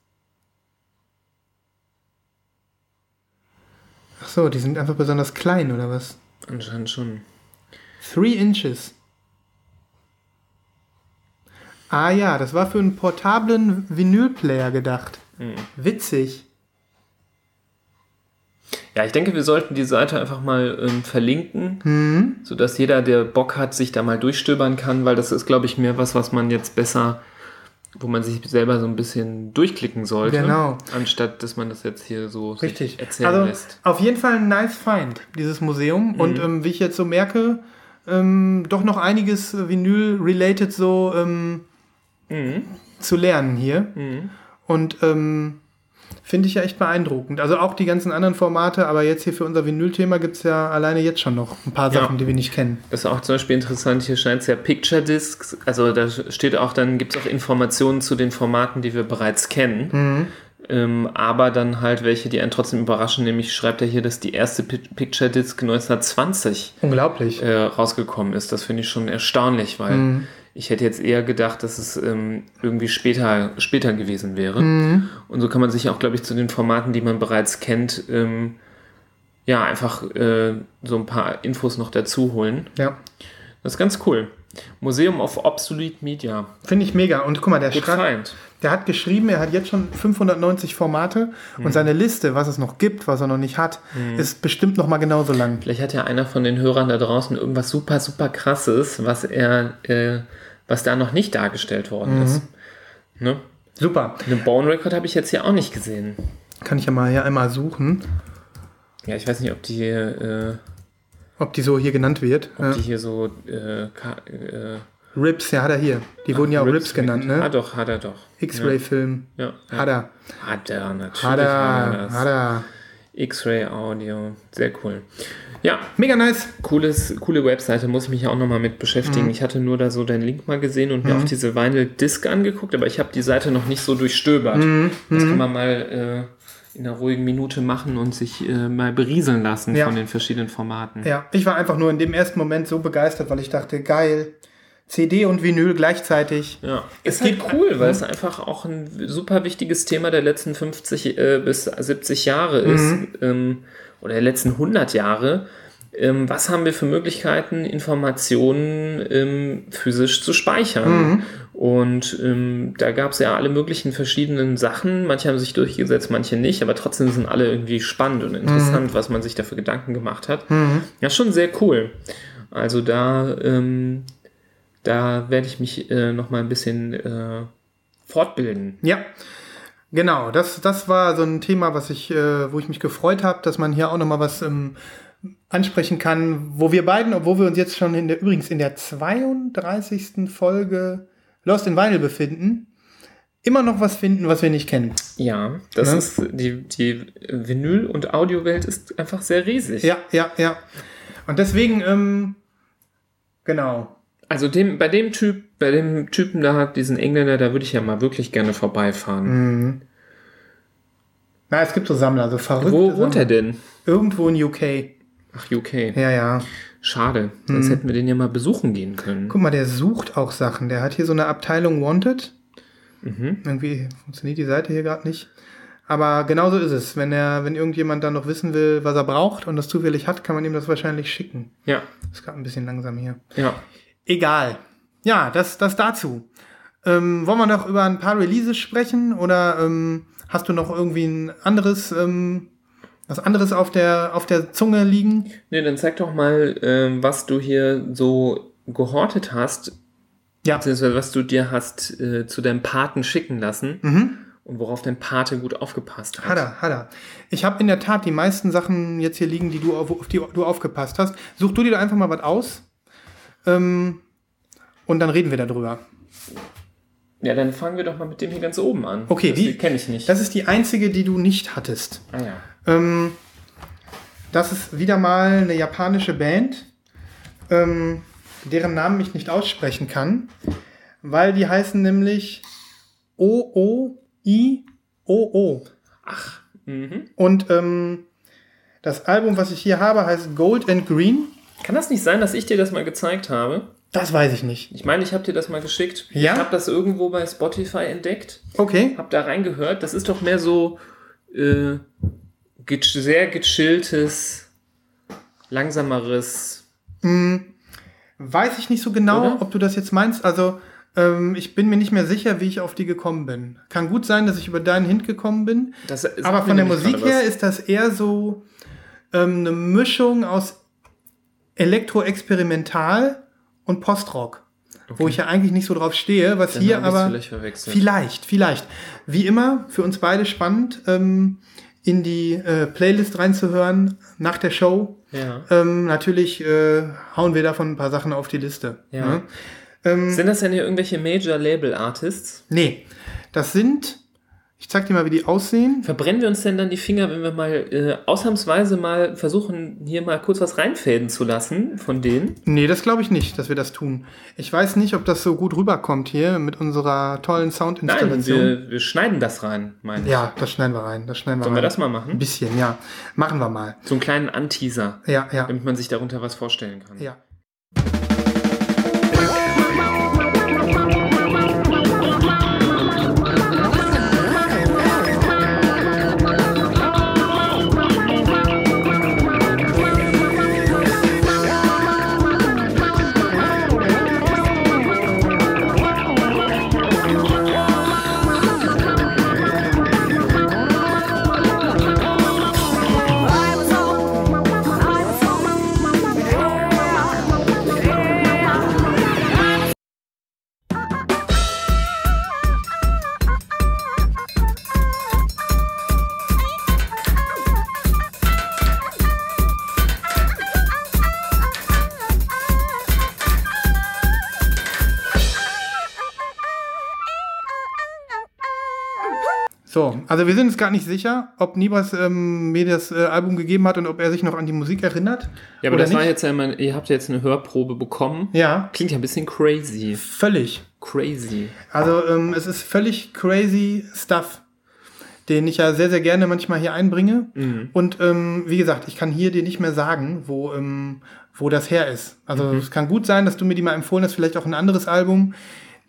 Ach so, die sind einfach besonders klein, oder was? Anscheinend schon. Three Inches. Ah ja, das war für einen portablen Vinylplayer gedacht. Mhm. Witzig. Ja, ich denke, wir sollten die Seite einfach mal ähm, verlinken, Mhm. sodass jeder, der Bock hat, sich da mal durchstöbern kann, weil das ist, glaube ich, mehr was, was man jetzt besser, wo man sich selber so ein bisschen durchklicken sollte. Genau. Anstatt, dass man das jetzt hier so Richtig. erzählen Also lässt. auf jeden Fall ein nice Find, dieses Museum. Und ähm, wie ich jetzt so merke, ähm, doch noch einiges Vinyl-related so ähm, Mhm. zu lernen hier. Mhm. Und ähm, finde ich ja echt beeindruckend. Also auch die ganzen anderen Formate, aber jetzt hier für unser Vinyl-Thema gibt es ja alleine jetzt schon noch ein paar Ja. Sachen, die wir nicht kennen. Das ist auch zum Beispiel interessant, hier scheint es ja Picture Discs, also da steht auch, dann gibt es auch Informationen zu den Formaten, die wir bereits kennen. Mhm. Ähm, aber dann halt welche, die einen trotzdem überraschen, nämlich schreibt er hier, dass die erste Pi- Picture Disc 1920 Unglaublich. äh, rausgekommen ist. Das finde ich schon erstaunlich, weil Mhm. Ich hätte jetzt eher gedacht, dass es ähm, irgendwie später, später gewesen wäre. Mhm. Und so kann man sich auch, glaube ich, zu den Formaten, die man bereits kennt, ähm, ja, einfach äh, so ein paar Infos noch dazu holen. Ja. Das ist ganz cool. Museum of Obsolete Media. Finde ich mega. Und guck mal, der, find. der hat geschrieben, er hat jetzt schon 590 Formate Mhm. und seine Liste, was es noch gibt, was er noch nicht hat, ist bestimmt noch mal genauso lang. Vielleicht hat ja einer von den Hörern da draußen irgendwas super, super krasses, was er, äh, was da noch nicht dargestellt worden ist. Ne? Super. Eine Bone Record habe ich jetzt hier auch nicht gesehen. Kann ich ja mal hier einmal suchen, Ja, ich weiß nicht, ob die hier, äh, ob die so hier genannt wird. ob Ja. die hier so äh, äh, Rips, ja, hat er hier. Die wurden ja auch Rips, genannt, Ah, ne? doch, hat er doch. X-Ray-Film. Ja, ja. Hat er. Hat er, natürlich. Hat er. Hat er. X-Ray Audio. Sehr cool. Ja, Mega nice. cooles, coole Webseite, muss ich mich ja auch nochmal mit beschäftigen. Ich hatte nur da so deinen Link mal gesehen und mir auch diese Vinyl Disc angeguckt, aber ich habe die Seite noch nicht so durchstöbert. Das kann man mal äh, in einer ruhigen Minute machen und sich äh, mal berieseln lassen Ja. von den verschiedenen Formaten. Ja, ich war einfach nur in dem ersten Moment so begeistert, weil ich dachte, geil, CD und Vinyl gleichzeitig. Ja, es geht gibt- cool, weil es einfach auch ein super wichtiges Thema der letzten 50 äh, bis 70 Jahre ist ähm, oder der letzten 100 Jahre. Ähm, was haben wir für Möglichkeiten, Informationen ähm, physisch zu speichern? Und ähm, da gab es ja alle möglichen verschiedenen Sachen. Manche haben sich durchgesetzt, manche nicht, aber trotzdem sind alle irgendwie spannend und interessant, was man sich dafür Gedanken gemacht hat. Ja, schon sehr cool. Also da ähm, da werde ich mich äh, noch mal ein bisschen äh, fortbilden. Ja, genau. Das, das war so ein Thema, was ich, äh, wo ich mich gefreut habe, dass man hier auch noch mal was ähm, ansprechen kann, wo wir beiden, obwohl wir uns jetzt schon in der, übrigens in der 32. Folge Lost in Vinyl befinden, immer noch was finden, was wir nicht kennen. Ja, das Ne? ist die, die Vinyl- und Audiowelt ist einfach sehr riesig. Ja, ja, ja. Und deswegen, ähm, genau. Also dem, bei dem Typ, bei dem Typen da, diesen Engländer, da würde ich ja mal wirklich gerne vorbeifahren. Mhm. Na, es gibt so Sammler, so verrückte Wo wohnt er denn? Irgendwo in UK. Ach, UK. Ja, ja. Schade. Sonst hätten wir den ja mal besuchen gehen können. Guck mal, der sucht auch Sachen. Der hat hier so eine Abteilung Wanted. Irgendwie funktioniert die Seite hier gerade nicht. Aber genauso ist es. Wenn er, wenn irgendjemand dann noch wissen will, was er braucht und das zufällig hat, kann man ihm das wahrscheinlich schicken. Ja. Ist gerade ein bisschen langsam hier. Ja. Egal. Ja, das, das dazu. Ähm, wollen wir noch über ein paar Releases sprechen oder ähm, hast du noch irgendwie ein anderes, ähm, was anderes auf der, auf der Zunge liegen? Nee, dann zeig doch mal, ähm, was du hier so gehortet hast, Ja. beziehungsweise was du dir hast äh, zu deinem Paten schicken lassen Mhm. und worauf dein Pate gut aufgepasst hat. Hat er, hat er. Ich habe in der Tat die meisten Sachen jetzt hier liegen, die du auf, auf die du aufgepasst hast. Such du dir da einfach mal was aus. Ähm, und dann reden wir darüber. Ja, dann fangen wir doch mal mit dem hier ganz oben an. Okay, das die- kenne ich nicht. Das ist die einzige, die du nicht hattest. ah ja. Ähm, das ist wieder mal eine japanische Band, ähm, deren Namen ich nicht aussprechen kann, weil die heißen nämlich O-O-I-O-O. Ach, mhm. Und ähm, das Album, was ich hier habe, heißt Gold and Green. Kann das nicht sein, dass ich dir das mal gezeigt habe? Das weiß ich nicht. Ich meine, ich habe dir das mal geschickt. Ja? Ich habe das irgendwo bei Spotify entdeckt. Okay. Hab da reingehört. Das ist doch mehr so äh, sehr gechilltes, langsameres. Weiß ich nicht so genau, Oder? ob du das jetzt meinst. Also, ähm, ich bin mir nicht mehr sicher, wie ich auf die gekommen bin. Kann gut sein, dass ich über deinen Hint gekommen bin. Das Aber von der Musik her ist das eher so ähm, eine Mischung aus Elektro-Experimental und Postrock. Wo ich ja eigentlich nicht so drauf stehe, was Dann hier aber. vielleicht. Vielleicht, vielleicht. Wie immer, für uns beide spannend, ähm, in die äh, Playlist reinzuhören nach der Show. Ja. Ähm, natürlich äh, hauen wir davon ein paar Sachen auf die Liste. Ja. Ne? Ähm, Sind das denn hier irgendwelche Major-Label-Artists? nee, das sind, ich zeig dir mal, wie die aussehen. Verbrennen wir uns denn dann die Finger, wenn wir mal äh, ausnahmsweise mal versuchen, hier mal kurz was reinfäden zu lassen von denen? Nee, das glaube ich nicht, dass wir das tun. Ich weiß nicht, ob das so gut rüberkommt hier mit unserer tollen Nein, Soundinstallation. wir, wir schneiden das rein, meine ich. ja, das schneiden wir rein. Das schneiden wir Sollen wir rein. das mal Ein machen? bisschen, ja. Machen wir mal. So einen kleinen Anteaser, Ja, ja, damit man sich darunter was vorstellen kann. ja. Also wir sind uns gar nicht sicher, ob Nibras ähm, mir das äh, Album gegeben hat und ob er sich noch an die Musik erinnert. Ja, aber das war nicht. jetzt ja immer, ihr habt jetzt eine Hörprobe bekommen. Ja, Klingt ja ein bisschen crazy. völlig. Crazy. Also ähm, es ist völlig crazy Stuff, den ich ja sehr, sehr gerne manchmal hier einbringe. Und ähm, wie gesagt, ich kann hier dir nicht mehr sagen, wo, ähm, wo das her ist. Also es kann gut sein, dass du mir die mal empfohlen hast, vielleicht auch ein anderes Album.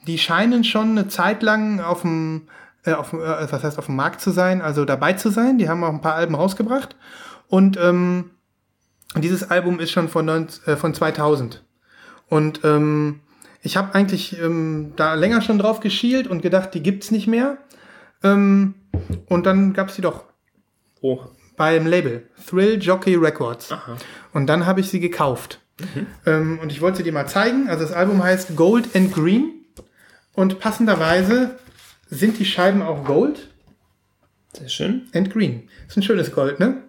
Die scheinen schon eine Zeit lang auf dem, äh, auf, äh, was heißt auf dem Markt zu sein, also dabei zu sein. Die haben auch ein paar Alben rausgebracht. Und ähm, dieses Album ist schon von, 19, äh, von 2000. Und ähm, ich habe eigentlich ähm, da länger schon drauf geschielt und gedacht, die gibt's nicht mehr. Ähm, und dann gab's die doch Oh. beim Label Thrill Jockey Records. Aha. Und dann habe ich sie gekauft. Ähm, und ich wollte sie dir mal zeigen. Also das Album heißt Gold and Green. Und passenderweise sind die Scheiben auch Gold Sehr schön. and Green. Ist ein schönes Gold, ne?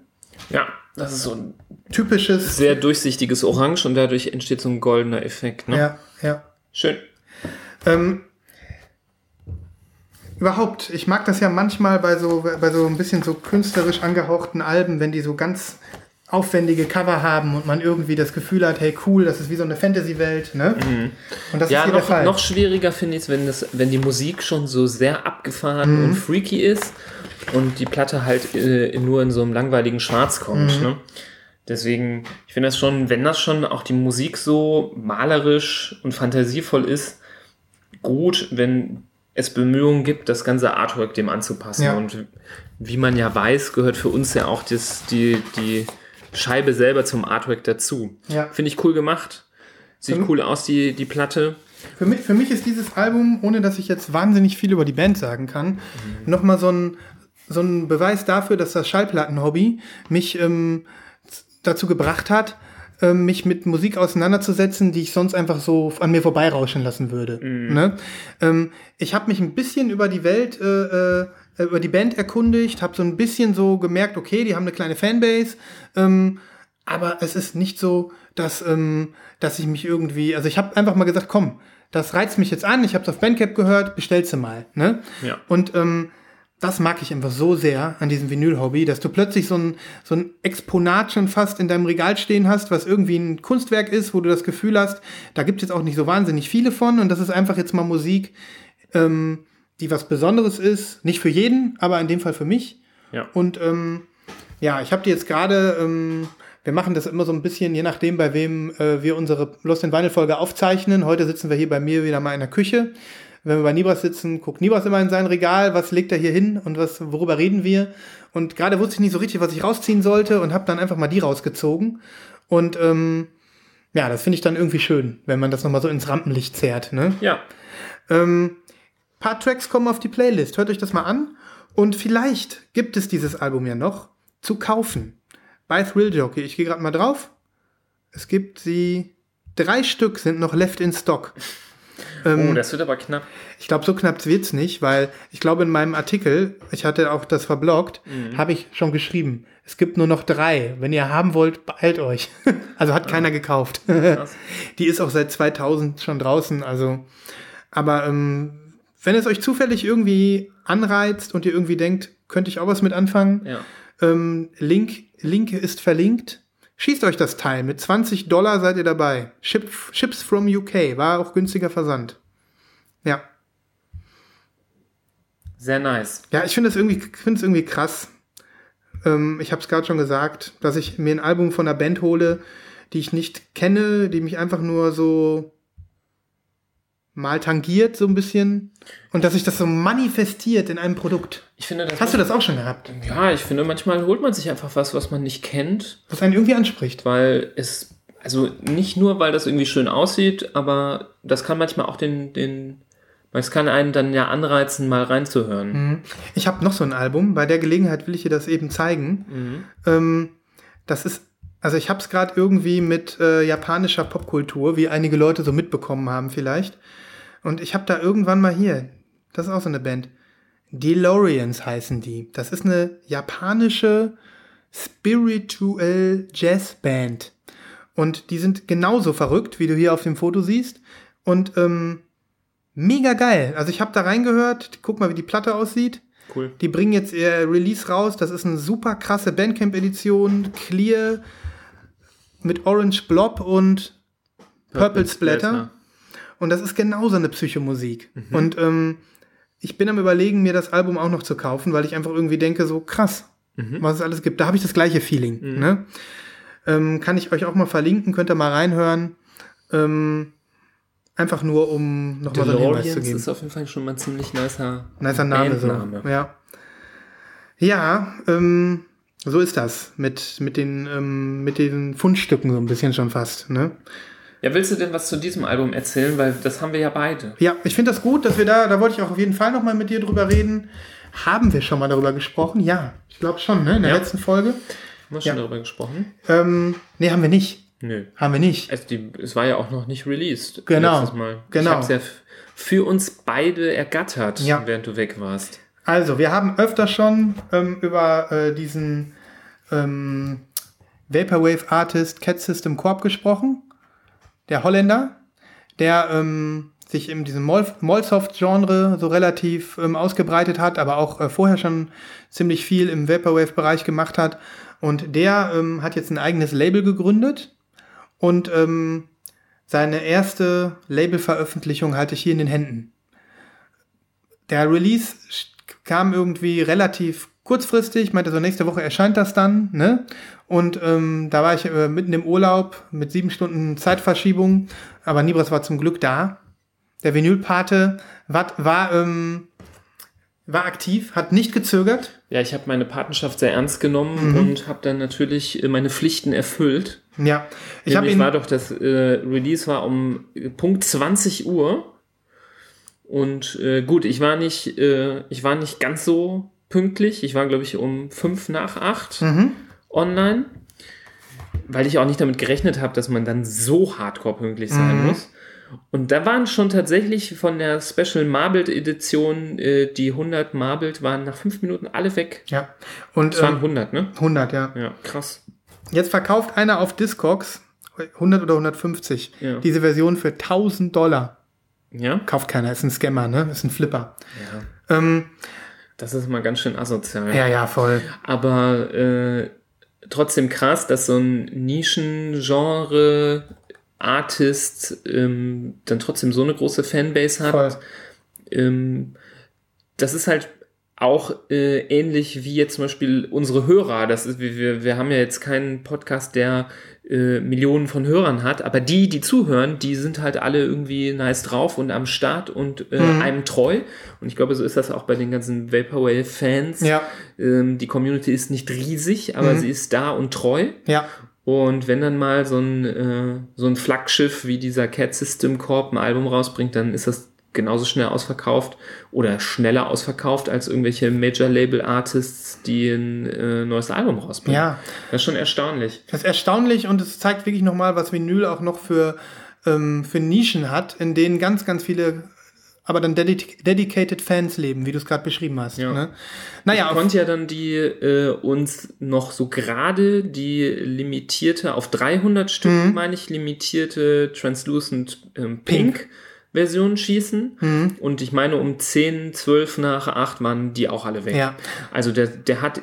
Ja, das ist so ein Typisches. sehr durchsichtiges Orange und dadurch entsteht so ein goldener Effekt. Ne? Ja, ja. Schön. Ähm, überhaupt, ich mag das ja manchmal bei so, bei so ein bisschen so künstlerisch angehauchten Alben, wenn die so ganz aufwendige Cover haben und man irgendwie das Gefühl hat, hey cool, das ist wie so eine Fantasy-Welt, ne? Und das Ja, ist hier der noch, Fall. noch schwieriger finde ich es, wenn, das- wenn die Musik schon so sehr abgefahren Mhm. und freaky ist und die Platte halt äh, nur in so einem langweiligen Schwarz kommt. Ne? Deswegen, ich finde das schon, wenn das schon auch die Musik so malerisch und fantasievoll ist, gut, wenn es Bemühungen gibt, das ganze Artwork dem anzupassen. Ja. Und wie man ja weiß, gehört für uns ja auch das, die, die Scheibe selber zum Artwork dazu. Ja. Finde ich cool gemacht. Sieht Für- cool aus, die, die Platte. Für mich, für mich ist dieses Album, ohne dass ich jetzt wahnsinnig viel über die Band sagen kann, nochmal so ein, so ein Beweis dafür, dass das Schallplattenhobby mich ähm, dazu gebracht hat, ähm, mich mit Musik auseinanderzusetzen, die ich sonst einfach so an mir vorbeirauschen lassen würde. Ne? Ähm, ich habe mich ein bisschen über die Welt, äh, äh, über die Band erkundigt, habe so ein bisschen so gemerkt, okay, die haben eine kleine Fanbase, ähm, aber es ist nicht so, dass, ähm, dass ich mich irgendwie, also ich habe einfach mal gesagt, komm, das reizt mich jetzt an, ich habe es auf Bandcap gehört, bestellst du mal. Ne? Ja. Und ähm, das mag ich einfach so sehr an diesem Vinyl-Hobby, dass du plötzlich so ein, so ein Exponat schon fast in deinem Regal stehen hast, was irgendwie ein Kunstwerk ist, wo du das Gefühl hast, da gibt es jetzt auch nicht so wahnsinnig viele von und das ist einfach jetzt mal Musik, ähm, die was Besonderes ist. Nicht für jeden, aber in dem Fall für mich. Ja. Und ähm, ja, ich habe die jetzt gerade, ähm, wir machen das immer so ein bisschen, je nachdem, bei wem äh, wir unsere Lost in Vinyl Folge aufzeichnen. Heute sitzen wir hier bei mir wieder mal in der Küche. Wenn wir bei Nibras sitzen, guckt Nibras immer in sein Regal, was legt er hier hin und was, worüber reden wir. Und gerade wusste ich nicht so richtig, was ich rausziehen sollte und habe dann einfach mal die rausgezogen. Und ähm, ja, das finde ich dann irgendwie schön, wenn man das nochmal so ins Rampenlicht zerrt. Ne? Ja. Ähm, paar Tracks kommen auf die Playlist. Hört euch das mal an. Und vielleicht gibt es dieses Album ja noch zu kaufen. Bei Thrill Jockey. Ich gehe gerade mal drauf. Es gibt sie. Drei Stück sind noch left in stock. Oh, das wird aber knapp. Ich glaube, so knapp wird's nicht, weil ich glaube, in meinem Artikel, ich hatte auch das verbloggt, habe ich schon geschrieben. Es gibt nur noch drei. Wenn ihr haben wollt, beeilt euch. also hat keiner gekauft. Die ist auch seit 2000 schon draußen. Also, aber ähm, wenn es euch zufällig irgendwie anreizt und ihr irgendwie denkt, könnte ich auch was mit anfangen, Ja. ähm, Link, Link ist verlinkt. Schießt euch das Teil. Mit 20 Dollar seid ihr dabei. Ship, Ships from UK. War auch günstiger Versand. Ja. Sehr nice. Ja, ich finde es irgendwie, irgendwie krass. Ähm, ich habe es gerade schon gesagt, dass ich mir ein Album von einer Band hole, die ich nicht kenne, die mich einfach nur so mal tangiert, so ein bisschen. Und dass sich das so manifestiert in einem Produkt. Ich finde, das Hast du das auch schon gehabt? Ja, ich finde, manchmal holt man sich einfach was, was man nicht kennt, Was einen irgendwie anspricht. weil es, also nicht nur, weil das irgendwie schön aussieht, aber das kann manchmal auch den, den, es kann einen dann ja anreizen, mal reinzuhören. Ich habe noch so ein Album. Bei der Gelegenheit will ich dir das eben zeigen. Ähm, das ist, also ich habe es gerade irgendwie mit äh, japanischer Popkultur, wie einige Leute so mitbekommen haben vielleicht. Und ich habe da irgendwann mal hier, das ist auch so eine Band, DeLoreans heißen die. Das ist eine japanische Spiritual Jazz Band. Und die sind genauso verrückt, wie du hier auf dem Foto siehst. Und ähm, mega geil. Also ich habe da reingehört, guck mal, wie die Platte aussieht. Cool. Die bringen jetzt ihr Release raus. Das ist eine super krasse Bandcamp-Edition. Clear mit Orange Blob und Purple, Splatter. Und das ist genauso eine Psychomusik. Und ähm, ich bin am überlegen, mir das Album auch noch zu kaufen, weil ich einfach irgendwie denke, so krass, was es alles gibt. Da habe ich das gleiche Feeling. Ne? Ähm, kann ich euch auch mal verlinken, könnt ihr mal reinhören. Ähm, einfach nur, um nochmal so einen Hinweis zu geben. ist auf jeden Fall schon mal ein ziemlich nicer, Nicer Name Bandname. so. Ja. Ja, ähm, so ist das mit, mit, den, ähm, mit den Fundstücken so ein bisschen schon fast. Ne? Ja, willst du denn was zu diesem Album erzählen? Weil das haben wir ja beide. Ja, ich finde das gut, dass wir da, da wollte ich auch auf jeden Fall nochmal mit dir drüber reden. Haben wir schon mal darüber gesprochen? Ja, ich glaube schon, ne? In der Ja. letzten Folge. Haben wir schon Ja. darüber gesprochen? Ähm, nee, haben wir nicht. Nö. Haben wir nicht. Also die, es war ja auch noch nicht released. Genau, Letztes Mal. genau. Ich habe es ja für uns beide ergattert, Ja. während du weg warst. Also, wir haben öfter schon ähm, über äh, diesen ähm, Vaporwave Artist Cat System Corp gesprochen. Der Holländer, der ähm, sich in diesem Mol Molsoft-Genre so relativ ähm, ausgebreitet hat, aber auch äh, vorher schon ziemlich viel im Vaporwave-Bereich gemacht hat. Und der ähm, hat jetzt ein eigenes Label gegründet und ähm, seine erste Labelveröffentlichung halte ich hier in den Händen. der Release kam irgendwie relativ kurzfristig, meinte so, nächste Woche erscheint das dann, ne? Und ähm, da war ich äh, mitten im Urlaub mit sieben Stunden Zeitverschiebung, aber Nibras war zum Glück da. Der Vinylpate war, war, ähm, war aktiv, hat nicht gezögert. Ja, ich habe meine Patenschaft sehr ernst genommen Mhm. und habe dann natürlich äh, meine Pflichten erfüllt. Ja, ich habe ihn. war doch das äh, Release war um äh, Punkt 20 Uhr. Und äh, gut, ich war nicht, äh, ich war nicht ganz so pünktlich. Ich war, glaube ich, um 5 nach 8 Mhm. Online. Weil ich auch nicht damit gerechnet habe, dass man dann so hardcore pünktlich sein Mhm. muss. Und da waren schon tatsächlich von der Special Marbled Edition, äh, die 100 Marbled waren nach 5 Minuten alle weg. Ja. Und Es waren ähm, 100, ne? 100, ja. Ja, krass. Jetzt verkauft einer auf Discogs 100 oder 150 Ja. diese Version für 1000 Dollar. Ja? Kauft keiner, ist ein Scammer, ne? Ist ein Flipper. Ja. Ähm, Das ist mal ganz schön asozial. ja, ja, voll. Aber äh, trotzdem krass, dass so ein Nischengenre Artist ähm, dann trotzdem so eine große Fanbase hat. Ähm, das ist halt auch äh, ähnlich wie jetzt zum Beispiel unsere Hörer. Das ist, wir, wir haben ja jetzt keinen Podcast, der äh, Millionen von Hörern hat, aber die, die zuhören, die sind halt alle irgendwie nice drauf und am Start und äh, Mhm. einem treu. Und ich glaube, so ist das auch bei den ganzen Vaporwave-Fans. Ja, Ähm, die Community ist nicht riesig, aber Mhm. sie ist da und treu. ja, Und wenn dann mal so ein, äh, so ein Flaggschiff wie dieser Cat System Corp ein Album rausbringt, dann ist das genauso schnell ausverkauft oder schneller ausverkauft als irgendwelche Major Label Artists, die ein äh, neues Album rausbringen. ja. Das ist schon erstaunlich. Das ist erstaunlich und es zeigt wirklich nochmal, was Vinyl auch noch für, ähm, für Nischen hat, in denen ganz, ganz viele, aber dann dedic dedicated Fans leben, wie du es gerade beschrieben hast. Ja. Ne? Naja, ich konnte ja dann die äh, uns noch so gerade die limitierte auf 300 Stück, Mhm. meine ich, limitierte Translucent ähm, Pink. Version schießen Mhm. und ich meine um 10, 12 nach 8 waren die auch alle weg. Ja. Also der, der hat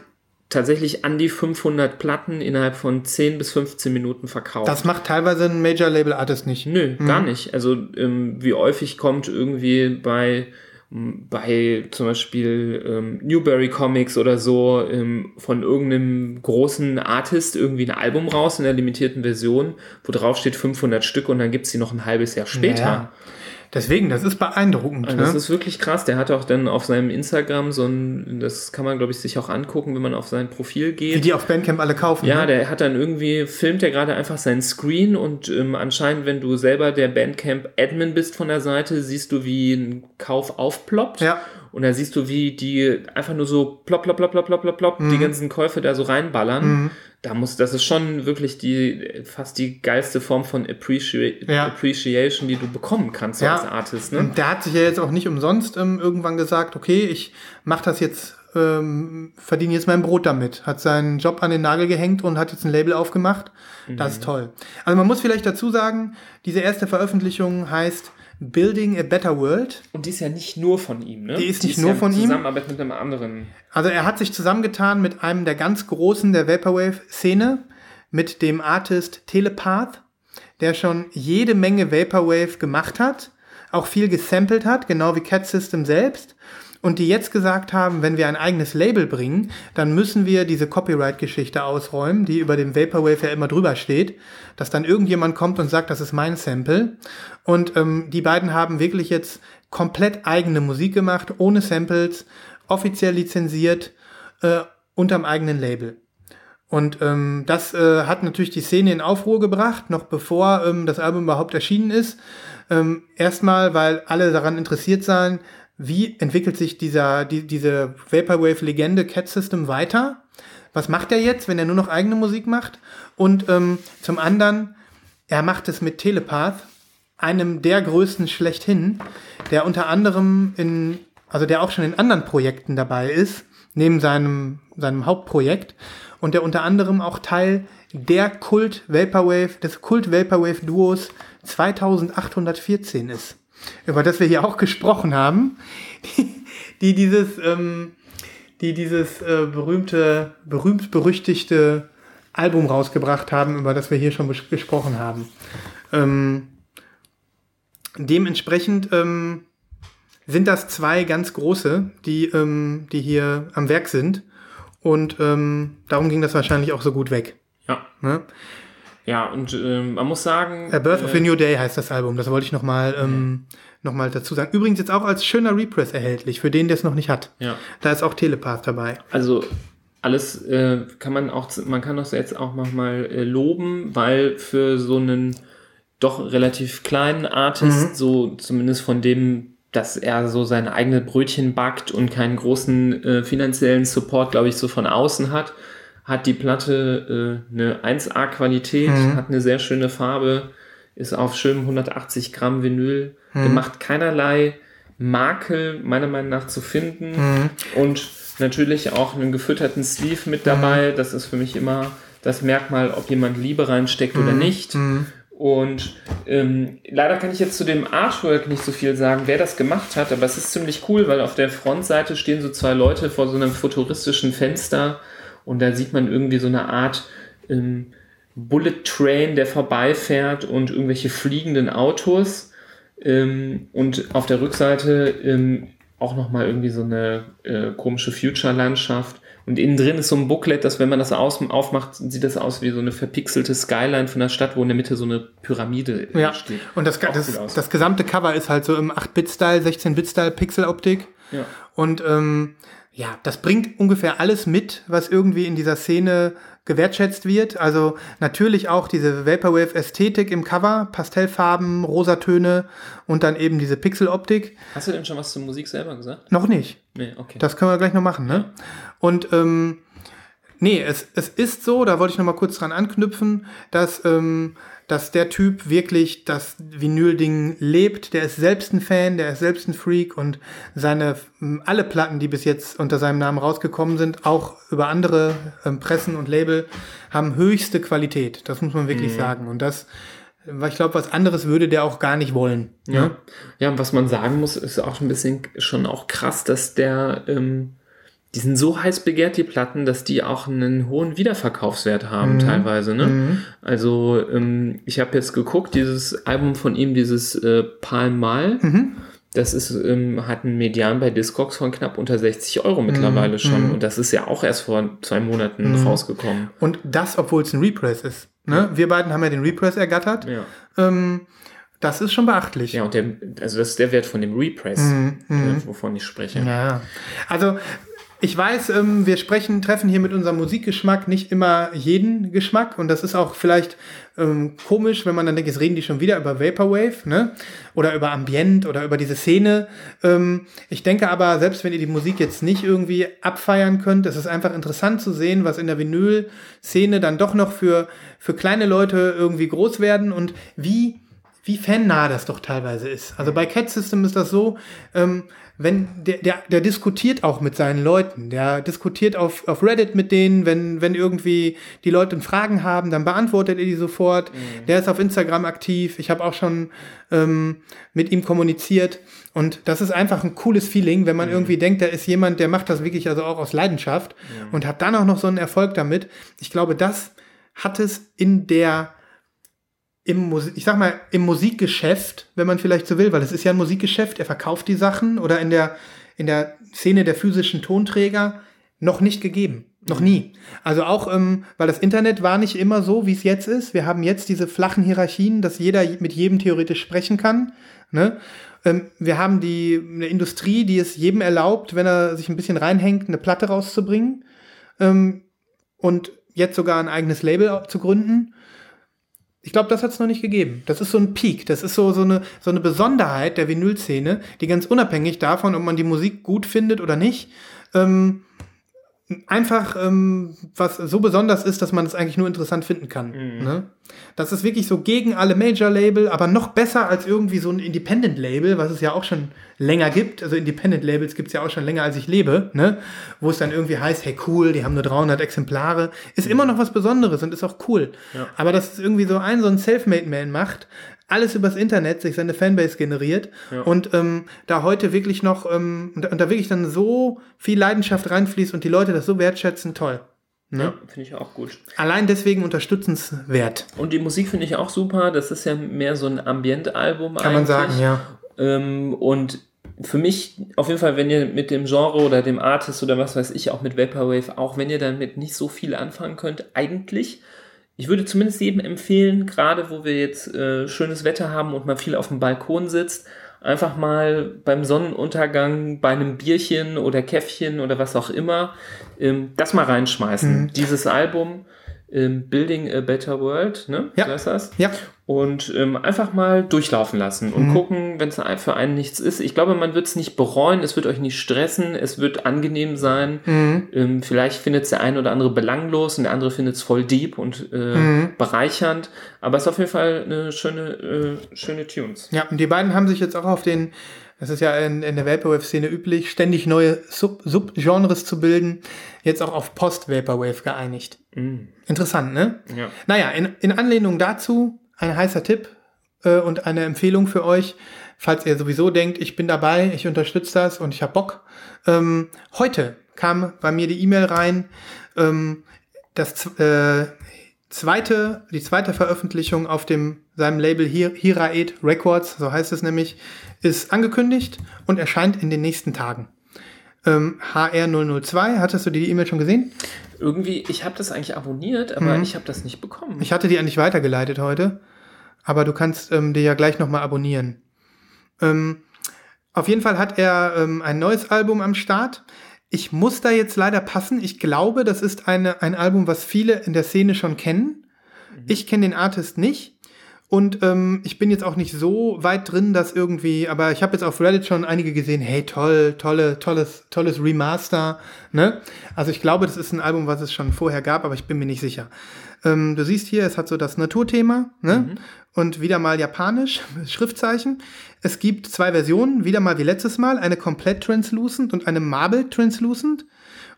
tatsächlich an die 500 Platten innerhalb von 10 bis 15 Minuten verkauft. das macht teilweise ein Major Label Artist nicht. Nö, gar nicht. Also ähm, wie häufig kommt irgendwie bei bei zum Beispiel ähm, Newberry Comics oder so ähm, von irgendeinem großen Artist irgendwie ein Album raus in der limitierten Version, wo drauf steht 500 Stück und dann gibt's die noch ein halbes Jahr später. Ja. Deswegen, das ist beeindruckend. Also ne? das ist wirklich krass. Der hat auch dann auf seinem Instagram so ein, das kann man glaube ich sich auch angucken, wenn man auf sein Profil geht. Wie die auf Bandcamp alle kaufen. Ja, ne? der hat dann irgendwie, filmt er gerade einfach seinen Screen und ähm, anscheinend, wenn du selber der Bandcamp-Admin bist von der Seite, siehst du, wie ein Kauf aufploppt. Ja. Und da siehst du, wie die einfach nur so plopp, plopp, plopp, plopp, plopp, plopp, plopp, Mhm. die ganzen Käufe da so reinballern. Da muss, das ist schon wirklich die, fast die geilste Form von Appreci Ja. Appreciation, die du bekommen kannst Ja. als Artist, ne? Und der hat sich ja jetzt auch nicht umsonst ähm, irgendwann gesagt, okay, ich mache das jetzt, ähm, verdiene jetzt mein Brot damit. Hat seinen Job an den Nagel gehängt und hat jetzt ein Label aufgemacht. Das Mhm. ist toll. Also man muss vielleicht dazu sagen, diese erste Veröffentlichung heißt Building a Better World. Und die ist ja nicht nur von ihm, ne? Die ist nicht nur von ihm. Zusammenarbeit mit einem anderen. Also er hat sich zusammengetan mit einem der ganz Großen der Vaporwave-Szene, mit dem Artist Telepath, der schon jede Menge Vaporwave gemacht hat, auch viel gesampelt hat, genau wie Cat System selbst. Und die jetzt gesagt haben, wenn wir ein eigenes Label bringen, dann müssen wir diese Copyright-Geschichte ausräumen, die über dem Vaporwave ja immer drüber steht, dass dann irgendjemand kommt und sagt, das ist mein Sample. Und ähm, die beiden haben wirklich jetzt komplett eigene Musik gemacht, ohne Samples, offiziell lizenziert, äh, unterm eigenen Label. Und ähm, das äh, hat natürlich die Szene in Aufruhr gebracht, noch bevor ähm, das Album überhaupt erschienen ist. Ähm, erstmal, weil alle daran interessiert seien, wie entwickelt sich dieser, die, diese Vaporwave-Legende Cat System weiter? Was macht er jetzt, wenn er nur noch eigene Musik macht? Und ähm, zum anderen, er macht es mit Telepath, einem der größten schlechthin, der unter anderem in, also der auch schon in anderen Projekten dabei ist, neben seinem, seinem Hauptprojekt, und der unter anderem auch Teil der Kult Vaporwave, des Kult Vaporwave Duos 2814 ist, über das wir hier auch gesprochen haben, die, die dieses, ähm, die dieses äh, berühmte, berühmt berüchtigte Album rausgebracht haben, über das wir hier schon gesprochen haben. Ähm, dementsprechend ähm, sind das zwei ganz große, die, ähm, die hier am Werk sind. Und ähm, darum ging das wahrscheinlich auch so gut weg. Ja. Ne? Ja, und ähm, man muss sagen. A Birth of äh, a New Day heißt das Album. Das wollte ich nochmal ähm, noch mal dazu sagen. Übrigens jetzt auch als schöner Repress erhältlich, für den, der es noch nicht hat. Ja. Da ist auch Telepath dabei. Also alles äh, kann man auch, man kann das jetzt auch nochmal äh, loben, weil für so einen doch relativ kleinen Artist, so zumindest von dem, dass er so seine eigene Brötchen backt und keinen großen äh, finanziellen Support, glaube ich, so von außen hat, hat die Platte äh, eine 1A-Qualität, hat eine sehr schöne Farbe, ist auf schönem 180 Gramm Vinyl gemacht, keinerlei Makel meiner Meinung nach zu finden. Und natürlich auch einen gefütterten Sleeve mit dabei. Das ist für mich immer das Merkmal, ob jemand Liebe reinsteckt oder nicht. Und ähm, leider kann ich jetzt zu dem Artwork nicht so viel sagen, wer das gemacht hat, aber es ist ziemlich cool, weil auf der Frontseite stehen so zwei Leute vor so einem futuristischen Fenster und da sieht man irgendwie so eine Art ähm, Bullet Train, der vorbeifährt und irgendwelche fliegenden Autos. Ähm, und auf der Rückseite ähm, auch nochmal irgendwie so eine äh, komische Future-Landschaft. Und innen drin ist so ein Booklet, dass wenn man das aus, aufmacht, sieht das aus wie so eine verpixelte Skyline von der Stadt, wo in der Mitte so eine Pyramide Ja. steht. Und das, das, das gesamte Cover ist halt so im 8-Bit-Style, 16-Bit-Style, Pixel-Optik. Ja. Und ähm, ja, das bringt ungefähr alles mit, was irgendwie in dieser Szene gewertschätzt wird. Also natürlich auch diese Vaporwave-Ästhetik im Cover, Pastellfarben, Rosatöne und dann eben diese Pixel-Optik. Hast du denn schon was zur Musik selber gesagt? Noch nicht. Nee, okay. Das können wir gleich noch machen, ne? Und ähm, nee, es, es ist so, da wollte ich noch mal kurz dran anknüpfen, dass, ähm, dass der Typ wirklich das Vinyl-Ding lebt. Der ist selbst ein Fan, der ist selbst ein Freak und seine alle Platten, die bis jetzt unter seinem Namen rausgekommen sind, auch über andere ähm, Pressen und Label, haben höchste Qualität. Das muss man wirklich sagen. Und das, weil ich glaube, was anderes würde der auch gar nicht wollen. Ja. Ne? ja, und was man sagen muss, ist auch ein bisschen schon auch krass, dass der, ähm, die sind so heiß begehrt, die Platten, dass die auch einen hohen Wiederverkaufswert haben teilweise. Ne? Also ähm, ich habe jetzt geguckt, dieses Album von ihm, dieses äh, Palm Mal, das ist, ähm, hat einen Median bei Discogs von knapp unter 60 Euro mittlerweile schon. Und das ist ja auch erst vor zwei Monaten rausgekommen. Und das, obwohl es ein Repress ist. Ne? Wir beiden haben ja den Repress ergattert. Ja. Ähm, das ist schon beachtlich. Ja, und der, also das ist der Wert von dem Repress, äh, wovon ich spreche. Ja. Also, ich weiß, ähm, wir sprechen, treffen hier mit unserem Musikgeschmack nicht immer jeden Geschmack und das ist auch vielleicht ähm, komisch, wenn man dann denkt, jetzt reden die schon wieder über Vaporwave, ne? Oder über Ambient oder über diese Szene. Ähm, ich denke aber, selbst wenn ihr die Musik jetzt nicht irgendwie abfeiern könnt, es ist einfach interessant zu sehen, was in der Vinyl-Szene dann doch noch für, für kleine Leute irgendwie groß werden und wie wie fannah das doch teilweise ist. Also bei Cat System ist das so, ähm, wenn der, der, der diskutiert auch mit seinen Leuten, der diskutiert auf, auf Reddit mit denen, wenn, wenn irgendwie die Leute Fragen haben, dann beantwortet er die sofort. Der ist auf Instagram aktiv. Ich habe auch schon ähm, mit ihm kommuniziert. Und das ist einfach ein cooles Feeling, wenn man irgendwie denkt, da ist jemand, der macht das wirklich also auch aus Leidenschaft und hat dann auch noch so einen Erfolg damit. Ich glaube, das hat es in der im Musik, ich sag mal, im Musikgeschäft, wenn man vielleicht so will, weil es ist ja ein Musikgeschäft, er verkauft die Sachen oder in der, in der Szene der physischen Tonträger noch nicht gegeben. Noch nie. Also auch, ähm, weil das Internet war nicht immer so, wie es jetzt ist. Wir haben jetzt diese flachen Hierarchien, dass jeder mit jedem theoretisch sprechen kann. Ne? Ähm, wir haben die eine Industrie, die es jedem erlaubt, wenn er sich ein bisschen reinhängt, eine Platte rauszubringen. Ähm, und jetzt sogar ein eigenes Label zu gründen. Ich glaube, das hat es noch nicht gegeben. Das ist so ein Peak. Das ist so, so, eine, so eine Besonderheit der Vinylszene, die ganz unabhängig davon, ob man die Musik gut findet oder nicht, ähm, einfach ähm, was so besonders ist, dass man es eigentlich nur interessant finden kann. Ne? Das ist wirklich so gegen alle Major-Label, aber noch besser als irgendwie so ein Independent-Label, was es ja auch schon länger gibt. Also Independent-Labels gibt es ja auch schon länger, als ich lebe, ne? wo es dann irgendwie heißt, hey cool, die haben nur 300 Exemplare. Ist immer noch was Besonderes und ist auch cool. Aber dass es irgendwie so ein, so ein Selfmade-Man macht, alles übers Internet sich seine Fanbase generiert und ähm, da heute wirklich noch ähm, und, und da wirklich dann so viel Leidenschaft reinfließt und die Leute das so wertschätzen, toll. Ne? Ja, finde ich auch gut. Allein deswegen unterstützenswert, Und die Musik finde ich auch super. Das ist ja mehr so ein Ambient-Album kann man sagen, ja. Ähm, und für mich auf jeden Fall, wenn ihr mit dem Genre oder dem Artist oder was weiß ich, auch mit Vaporwave, auch wenn ihr damit nicht so viel anfangen könnt, eigentlich, ich würde zumindest jedem empfehlen, gerade wo wir jetzt äh, schönes Wetter haben und man viel auf dem Balkon sitzt, einfach mal beim Sonnenuntergang bei einem Bierchen oder Käffchen oder was auch immer, ähm, das mal reinschmeißen. Dieses Album, ähm, Building a Better World, ne? Ja. So heißt das? Ja. Und ähm, einfach mal durchlaufen lassen und Mhm. gucken, wenn es für einen nichts ist. Ich glaube, man wird es nicht bereuen, es wird euch nicht stressen, es wird angenehm sein. Mhm. Ähm, vielleicht findet es der eine oder andere belanglos und der andere findet es voll deep und äh, Mhm. bereichernd. Aber es ist auf jeden Fall eine schöne, äh, schöne Tunes. Ja, und die beiden haben sich jetzt auch auf den, das ist ja in, in der Vaporwave-Szene üblich, ständig neue Sub Subgenres zu bilden, jetzt auch auf Post-Vaporwave geeinigt. Mm, Interessant, ne? ja. Naja, in, in Anlehnung dazu ein heißer Tipp äh, und eine Empfehlung für euch, falls ihr sowieso denkt, ich bin dabei, ich unterstütze das und ich habe Bock. Ähm, heute kam bei mir die E-Mail rein, ähm, das äh, zweite, die zweite Veröffentlichung auf dem seinem Label Hir Hiraed Records, so heißt es nämlich, ist angekündigt und erscheint in den nächsten Tagen. Ähm, HR002, hattest du die E-Mail schon gesehen? Irgendwie, ich habe das eigentlich abonniert, aber Mhm. ich habe das nicht bekommen. Ich hatte die eigentlich weitergeleitet heute, aber du kannst ähm, dir ja gleich nochmal abonnieren. Ähm, auf jeden Fall hat er ähm, ein neues Album am Start. Ich muss da jetzt leider passen. Ich glaube, das ist eine, ein Album, was viele in der Szene schon kennen. Ich kenne den Artist nicht. Und ähm, ich bin jetzt auch nicht so weit drin, dass irgendwie, aber ich habe jetzt auf Reddit schon einige gesehen, hey, toll, tolle, tolles, tolles Remaster. Ne? Also ich glaube, das ist ein Album, was es schon vorher gab, aber ich bin mir nicht sicher. Ähm, du siehst hier, es hat so das Naturthema, ne? Und wieder mal japanisch, Schriftzeichen. Es gibt zwei Versionen, wieder mal wie letztes Mal, eine komplett translucent und eine Marble translucent.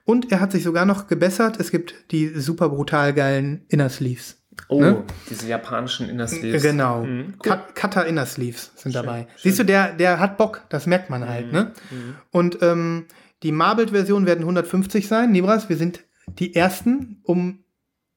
Und er hat sich sogar noch gebessert. Es gibt die super brutal geilen Inner Sleeves. Oh, ne? diese japanischen Inner Sleeves. Genau. Mhm, cool. Cut- Cutter Inner Sleeves sind dabei. schön. Siehst du, der, der hat Bock, das merkt man halt, ne? Mhm. Und ähm, die Marbled-Version werden 150 sein. Nibras, wir sind die ersten um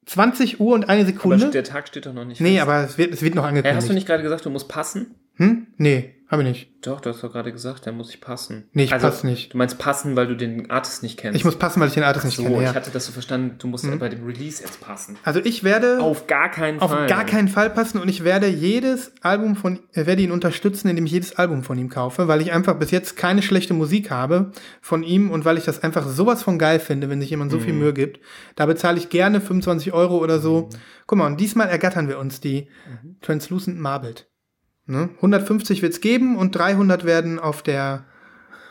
20 Uhr und eine Aber Sekunde. der Tag steht doch noch nicht nee, fest. aber es wird, es wird noch Hey, angekündigt. hast du nicht gerade gesagt, du musst passen? Hm? Nee, habe ich nicht. Doch, du hast doch gerade gesagt, der muss ich passen. Nee, ich pass nicht. Du meinst passen, weil du den Artist nicht kennst. Ich muss passen, weil ich den Artist nicht so, kenne. ich Ja. hatte das so verstanden, du musst bei dem Release jetzt passen. Also ich werde Auf gar keinen auf Fall. gar keinen Fall passen und ich werde jedes Album von, äh, werde ihn unterstützen, indem ich jedes Album von ihm kaufe, weil ich einfach bis jetzt keine schlechte Musik habe von ihm und weil ich das einfach sowas von geil finde, wenn sich jemand so viel Mühe gibt. Da bezahle ich gerne 25 Euro oder so. Guck mal, und diesmal ergattern wir uns die Translucent Marbled. Ne? 150 wird's geben und 300 werden auf der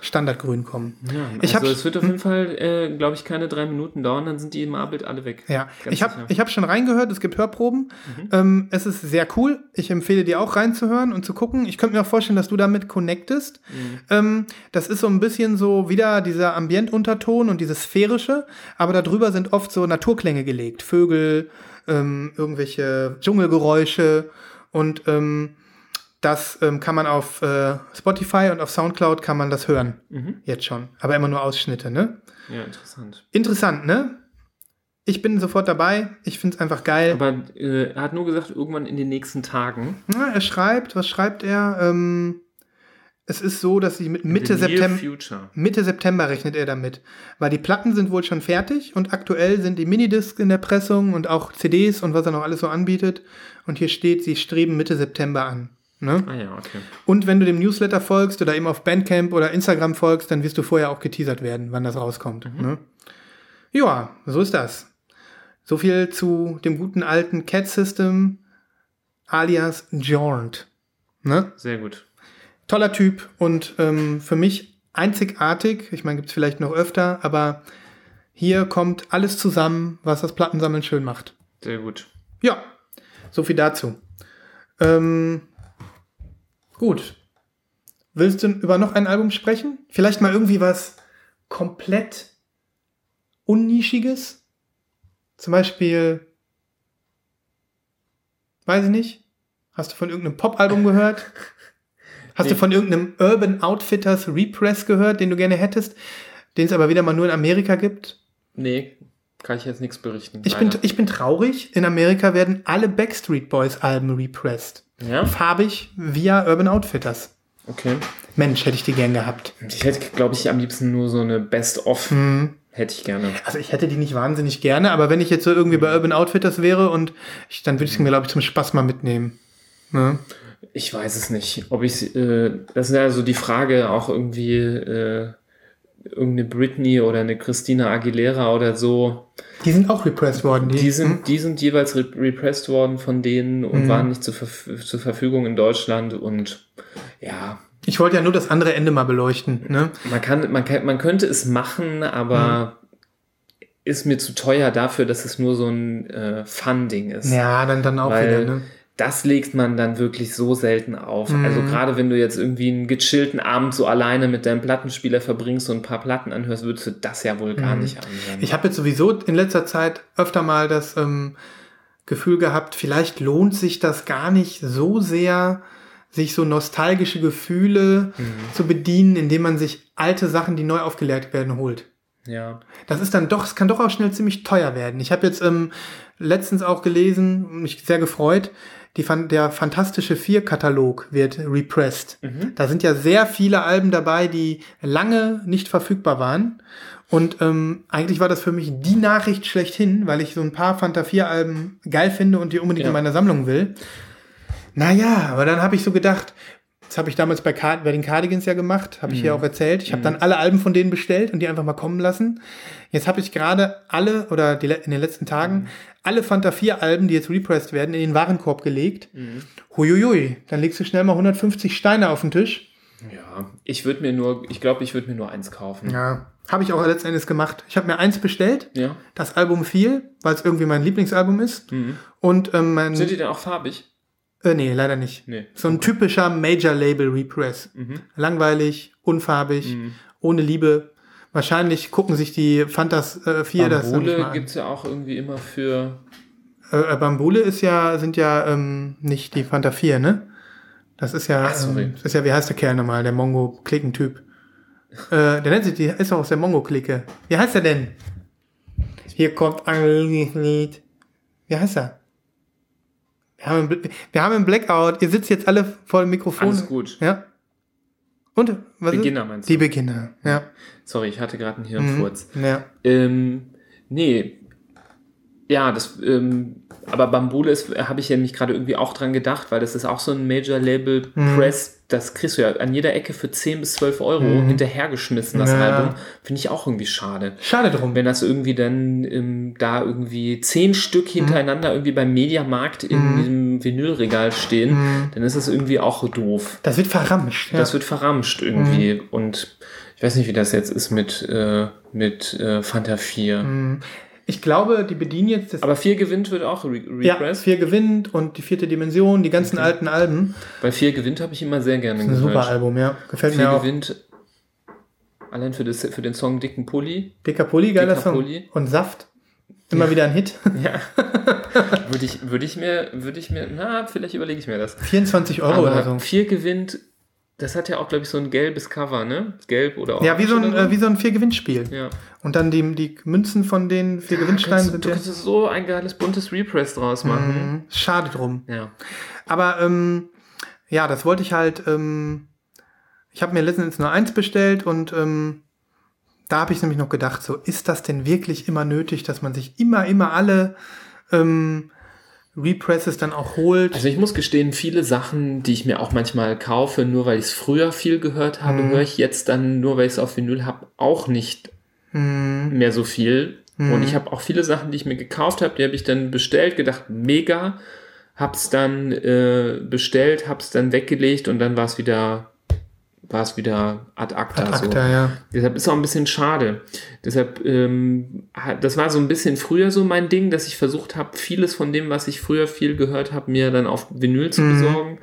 Standardgrün kommen. Ja, Ich also es wird auf jeden Fall, äh, glaube ich, keine drei Minuten dauern, dann sind die im Abbild alle weg. Ja, Ganz ich habe hab schon reingehört, es gibt Hörproben. Ähm, es ist sehr cool. Ich empfehle dir auch reinzuhören und zu gucken. Ich könnte mir auch vorstellen, dass du damit connectest. Ähm, das ist so ein bisschen so wieder dieser Ambientunterton und dieses Sphärische, aber darüber sind oft so Naturklänge gelegt. Vögel, ähm, irgendwelche Dschungelgeräusche und ähm, das ähm, kann man auf äh, Spotify und auf Soundcloud kann man das hören. Mhm. Jetzt schon. Aber immer nur Ausschnitte, ne? Ja, interessant. Interessant, ne? Ich bin sofort dabei. Ich find's einfach geil. Aber äh, er hat nur gesagt, irgendwann in den nächsten Tagen. Na, er schreibt, was schreibt er? Ähm, es ist so, dass sie mit Mitte September. Mitte September rechnet er damit. Weil die Platten sind wohl schon fertig und aktuell sind die Minidiscs in der Pressung und auch CDs und was er noch alles so anbietet. Und hier steht, sie streben Mitte September an. Ne? Ah ja, okay. Und wenn du dem Newsletter folgst oder eben auf Bandcamp oder Instagram folgst, dann wirst du vorher auch geteasert werden, wann das rauskommt. Ne? Ja, so ist das. So viel zu dem guten alten Cat System alias Jaunt. Ne? Sehr gut. Toller Typ und ähm, für mich einzigartig. Ich meine, gibt es vielleicht noch öfter, aber hier kommt alles zusammen, was das Plattensammeln schön macht. Sehr gut. Ja, so viel dazu. Ähm, gut. Willst du über noch ein Album sprechen? Vielleicht mal irgendwie was komplett unnischiges? Zum Beispiel, weiß ich nicht, hast du von irgendeinem Pop-Album gehört? Hast Nee. du von irgendeinem Urban Outfitters Repress gehört, den du gerne hättest, den es aber wieder mal nur in Amerika gibt? Nee, kann ich jetzt nichts berichten. Ich bin, ich bin traurig. In Amerika werden alle Backstreet Boys Alben repressed. Ja? Farbig via Urban Outfitters. Okay. Mensch, hätte ich die gern gehabt. Ich hätte, glaube ich, am liebsten nur so eine Best-of. Mhm. Hätte ich gerne. Also ich hätte die nicht wahnsinnig gerne, aber wenn ich jetzt so irgendwie bei Urban Outfitters wäre und ich, dann würde ich sie mir, glaube ich, zum Spaß mal mitnehmen. Ne? Ich weiß es nicht. Ob ich, äh, das ist ja so die Frage auch irgendwie, äh, irgendeine Britney oder eine Christina Aguilera oder so. Die sind auch repressed worden. Die, Die Hm? sind, die sind jeweils re repressed worden von denen und Mhm. waren nicht zur, Verf zur Verfügung in Deutschland und ja, Ich wollte ja nur das andere Ende mal beleuchten. Ne? man kann, man kann, man könnte es machen, aber Mhm. ist mir zu teuer dafür, dass es nur so ein äh, Fun-Ding ist. Ja, dann, dann auch Weil wieder. Ne? Das legt man dann wirklich so selten auf. Mhm. Also gerade wenn du jetzt irgendwie einen gechillten Abend so alleine mit deinem Plattenspieler verbringst und ein paar Platten anhörst, würdest du das ja wohl gar nicht anhören. Mhm. Ich habe jetzt sowieso in letzter Zeit öfter mal das ähm, Gefühl gehabt, vielleicht lohnt sich das gar nicht so sehr, sich so nostalgische Gefühle Mhm. zu bedienen, indem man sich alte Sachen, die neu aufgelegt werden, holt. ja. Das ist dann doch, es kann doch auch schnell ziemlich teuer werden. Ich habe jetzt ähm, letztens auch gelesen, mich sehr gefreut, die, Fan- der Fantastische Vier-Katalog wird repressed. Da sind ja sehr viele Alben dabei, die lange nicht verfügbar waren. Und ähm, eigentlich war das für mich die Nachricht schlechthin, weil ich so ein paar Fanta 4-Alben geil finde und die unbedingt Ja. in meiner Sammlung will. Naja, aber dann habe ich so gedacht, das habe ich damals bei, Card bei den Cardigans ja gemacht, habe ich hier auch erzählt. Ich habe dann alle Alben von denen bestellt und die einfach mal kommen lassen. Jetzt habe ich gerade alle, oder die, in den letzten Tagen, alle Fanta 4 Alben, die jetzt repressed werden, in den Warenkorb gelegt. Huiuiui, dann legst du schnell mal 150 Steine auf den Tisch. Ja, ich würde mir nur, ich glaube, ich würde mir nur eins kaufen. Ja, habe ich auch letzten Endes gemacht. Ich habe mir eins bestellt, Ja. das Album viel, weil es irgendwie mein Lieblingsalbum ist. Und ähm, mein... Sind die denn auch farbig? Äh, nee, leider nicht. Nee. So ein typischer Major-Label-Repress. Langweilig, unfarbig, ohne Liebe. Wahrscheinlich gucken sich die Fantas äh, 4 das Bambule mal an. gibt es ja auch irgendwie immer für. Äh, äh, Bambule ist ja, sind ja ähm, nicht die Fanta 4, ne? Das ist ja, Ach, ähm, das ist ja, wie heißt der Kerl nochmal, der Mongo-Klicken-Typ? Äh, der nennt sich, die ist auch aus der Mongo-Clique. Wie heißt er denn? Hier kommt ein Lied. Wie heißt er? Wir haben, einen wir haben einen Blackout. Ihr sitzt jetzt alle vor dem Mikrofon. Alles gut. Ja. Und? Was ist- Beginner meinst du? Die Beginner, ja. Sorry, ich hatte gerade einen Mhm. Hirnfurz. ja. Ähm, nee. Ja, das, ähm, aber Bambule ist, habe ich ja nicht gerade irgendwie auch dran gedacht, weil das ist auch so ein Major Label Mhm. Press, das kriegst du ja an jeder Ecke für 10 bis 12 Euro hinterhergeschmissen, das Mhm. Ja. Album. Finde ich auch irgendwie schade. Schade drum. Wenn das irgendwie dann ähm, da irgendwie zehn Stück hintereinander irgendwie beim Mediamarkt in Mhm. Vinylregal stehen, dann ist das irgendwie auch doof. Das wird verramscht. Ja. Das wird verramscht irgendwie. Mhm. Und ich weiß nicht, wie das jetzt ist mit, äh, mit äh, Fanta 4. Mhm. Ich glaube, die bedienen jetzt das Aber 4 gewinnt wird auch re Ja, repressed. vier gewinnt und die vierte Dimension, die ganzen alten Alben. Bei 4 gewinnt habe ich immer sehr gerne Ein super Album, ja. Gefällt 4 mir auch. gewinnt allein für, das, für den Song Dicken Pulli. Dicker Pulli, geiler Dicker Song. Pulli. Und Saft. Immer wieder ein Hit. Ja. würde ich, würde ich mir, würde ich mir, na, vielleicht überlege ich mir das. 24 Euro oder so. Aber 4 gewinnt, das hat ja auch, glaube ich, so ein gelbes Cover, ne? Gelb oder Ja, wie so ein, äh, wie so ein Vier-Gewinnspiel. ja. Und dann die, die Münzen von den vier Gewinnsteinen Kannst, sind du ja. könntest so ein geiles buntes Repress draus machen. Mhm. Schade drum. Ja. Aber ähm, ja, das wollte ich halt. Ähm, ich habe mir letztens nur eins bestellt und ähm, da habe ich nämlich noch gedacht, so ist das denn wirklich immer nötig, dass man sich immer, immer alle ähm, Represses dann auch holt? Also ich muss gestehen, viele Sachen, die ich mir auch manchmal kaufe, nur weil ich es früher viel gehört habe, Mhm. höre ich jetzt dann, nur weil ich es auf Vinyl habe, auch nicht Mhm. mehr so viel. Und ich habe auch viele Sachen, die ich mir gekauft habe, die habe ich dann bestellt, gedacht, mega, hab's dann äh, bestellt, hab's dann weggelegt und dann war es wieder, war es wieder ad acta. Ad so. acta, ja. Deshalb ist auch ein bisschen schade. Deshalb, ähm, hat- das war so ein bisschen früher so mein Ding, dass ich versucht habe, vieles von dem, was ich früher viel gehört habe, mir dann auf Vinyl zu besorgen.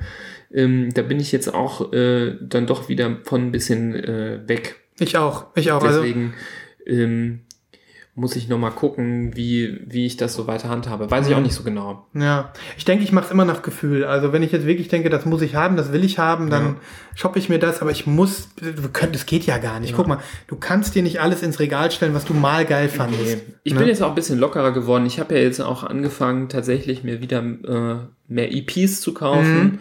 Ähm, da bin ich jetzt auch äh, dann doch wieder von ein bisschen äh, weg. Ich auch. Ich auch. Also, Deswegen ähm, muss ich nochmal gucken, wie, wie ich das so weiter handhabe. Weiß ich auch nicht so genau. Ja, ich denke, ich mache es immer nach Gefühl. Also wenn ich jetzt wirklich denke, das muss ich haben, das will ich haben, dann Ja. shoppe ich mir das, aber ich muss, das geht ja gar nicht. Guck mal, du kannst dir nicht alles ins Regal stellen, was du mal geil fandest. Nee. Ich Ne? bin jetzt auch ein bisschen lockerer geworden. Ich habe ja jetzt auch angefangen, tatsächlich mir wieder äh, mehr EPs zu kaufen. Mhm.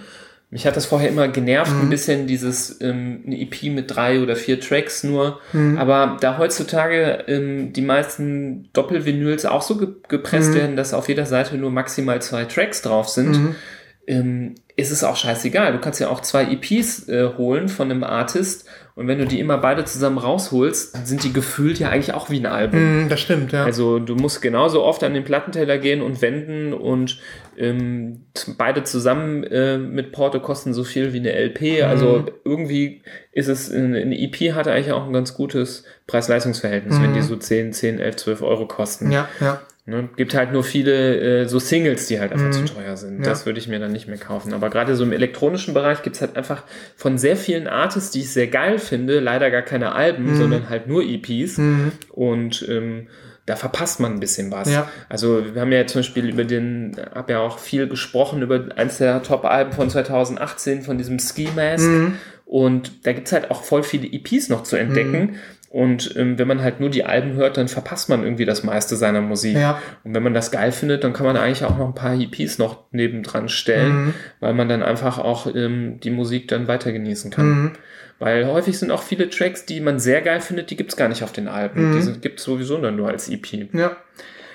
Mich hat das vorher immer genervt, ein bisschen dieses ähm, eine EP mit drei oder vier Tracks nur. Aber da heutzutage ähm, die meisten Doppelvinyls auch so ge gepresst werden, dass auf jeder Seite nur maximal zwei Tracks drauf sind, ähm, ist es auch scheißegal. Du kannst ja auch zwei EPs äh, holen von einem Artist und wenn du die immer beide zusammen rausholst, dann sind die gefühlt ja eigentlich auch wie ein Album. Mm, das stimmt, ja. Also du musst genauso oft an den Plattenteller gehen und wenden und ähm, beide zusammen äh, mit Porto kosten so viel wie eine LP. Also irgendwie ist es, eine eine EP hat eigentlich auch ein ganz gutes Preis-Leistungs-Verhältnis, wenn die so 10, 10, 11, 12 Euro kosten. ja, ja. Ne? Gibt halt nur viele äh, so Singles, die halt einfach zu teuer sind. Ja. Das würde ich mir dann nicht mehr kaufen. Aber gerade so im elektronischen Bereich gibt's halt einfach von sehr vielen Artists, die ich sehr geil finde, leider gar keine Alben, sondern halt nur EPs. Und ähm, da verpasst man ein bisschen was. Ja. Also wir haben ja zum Beispiel über den, hab ja auch viel gesprochen über eins der Top-Alben von 2018, von diesem Ski Mask. Und da gibt's halt auch voll viele EPs noch zu entdecken. Und ähm, wenn man halt nur die Alben hört, dann verpasst man irgendwie das meiste seiner Musik. Ja. Und wenn man das geil findet, dann kann man eigentlich auch noch ein paar EPs noch nebendran stellen, weil man dann einfach auch ähm, die Musik dann weiter genießen kann. Weil häufig sind auch viele Tracks, die man sehr geil findet, die gibt's gar nicht auf den Alben. Die sind- gibt's sowieso dann nur als EP. Ja.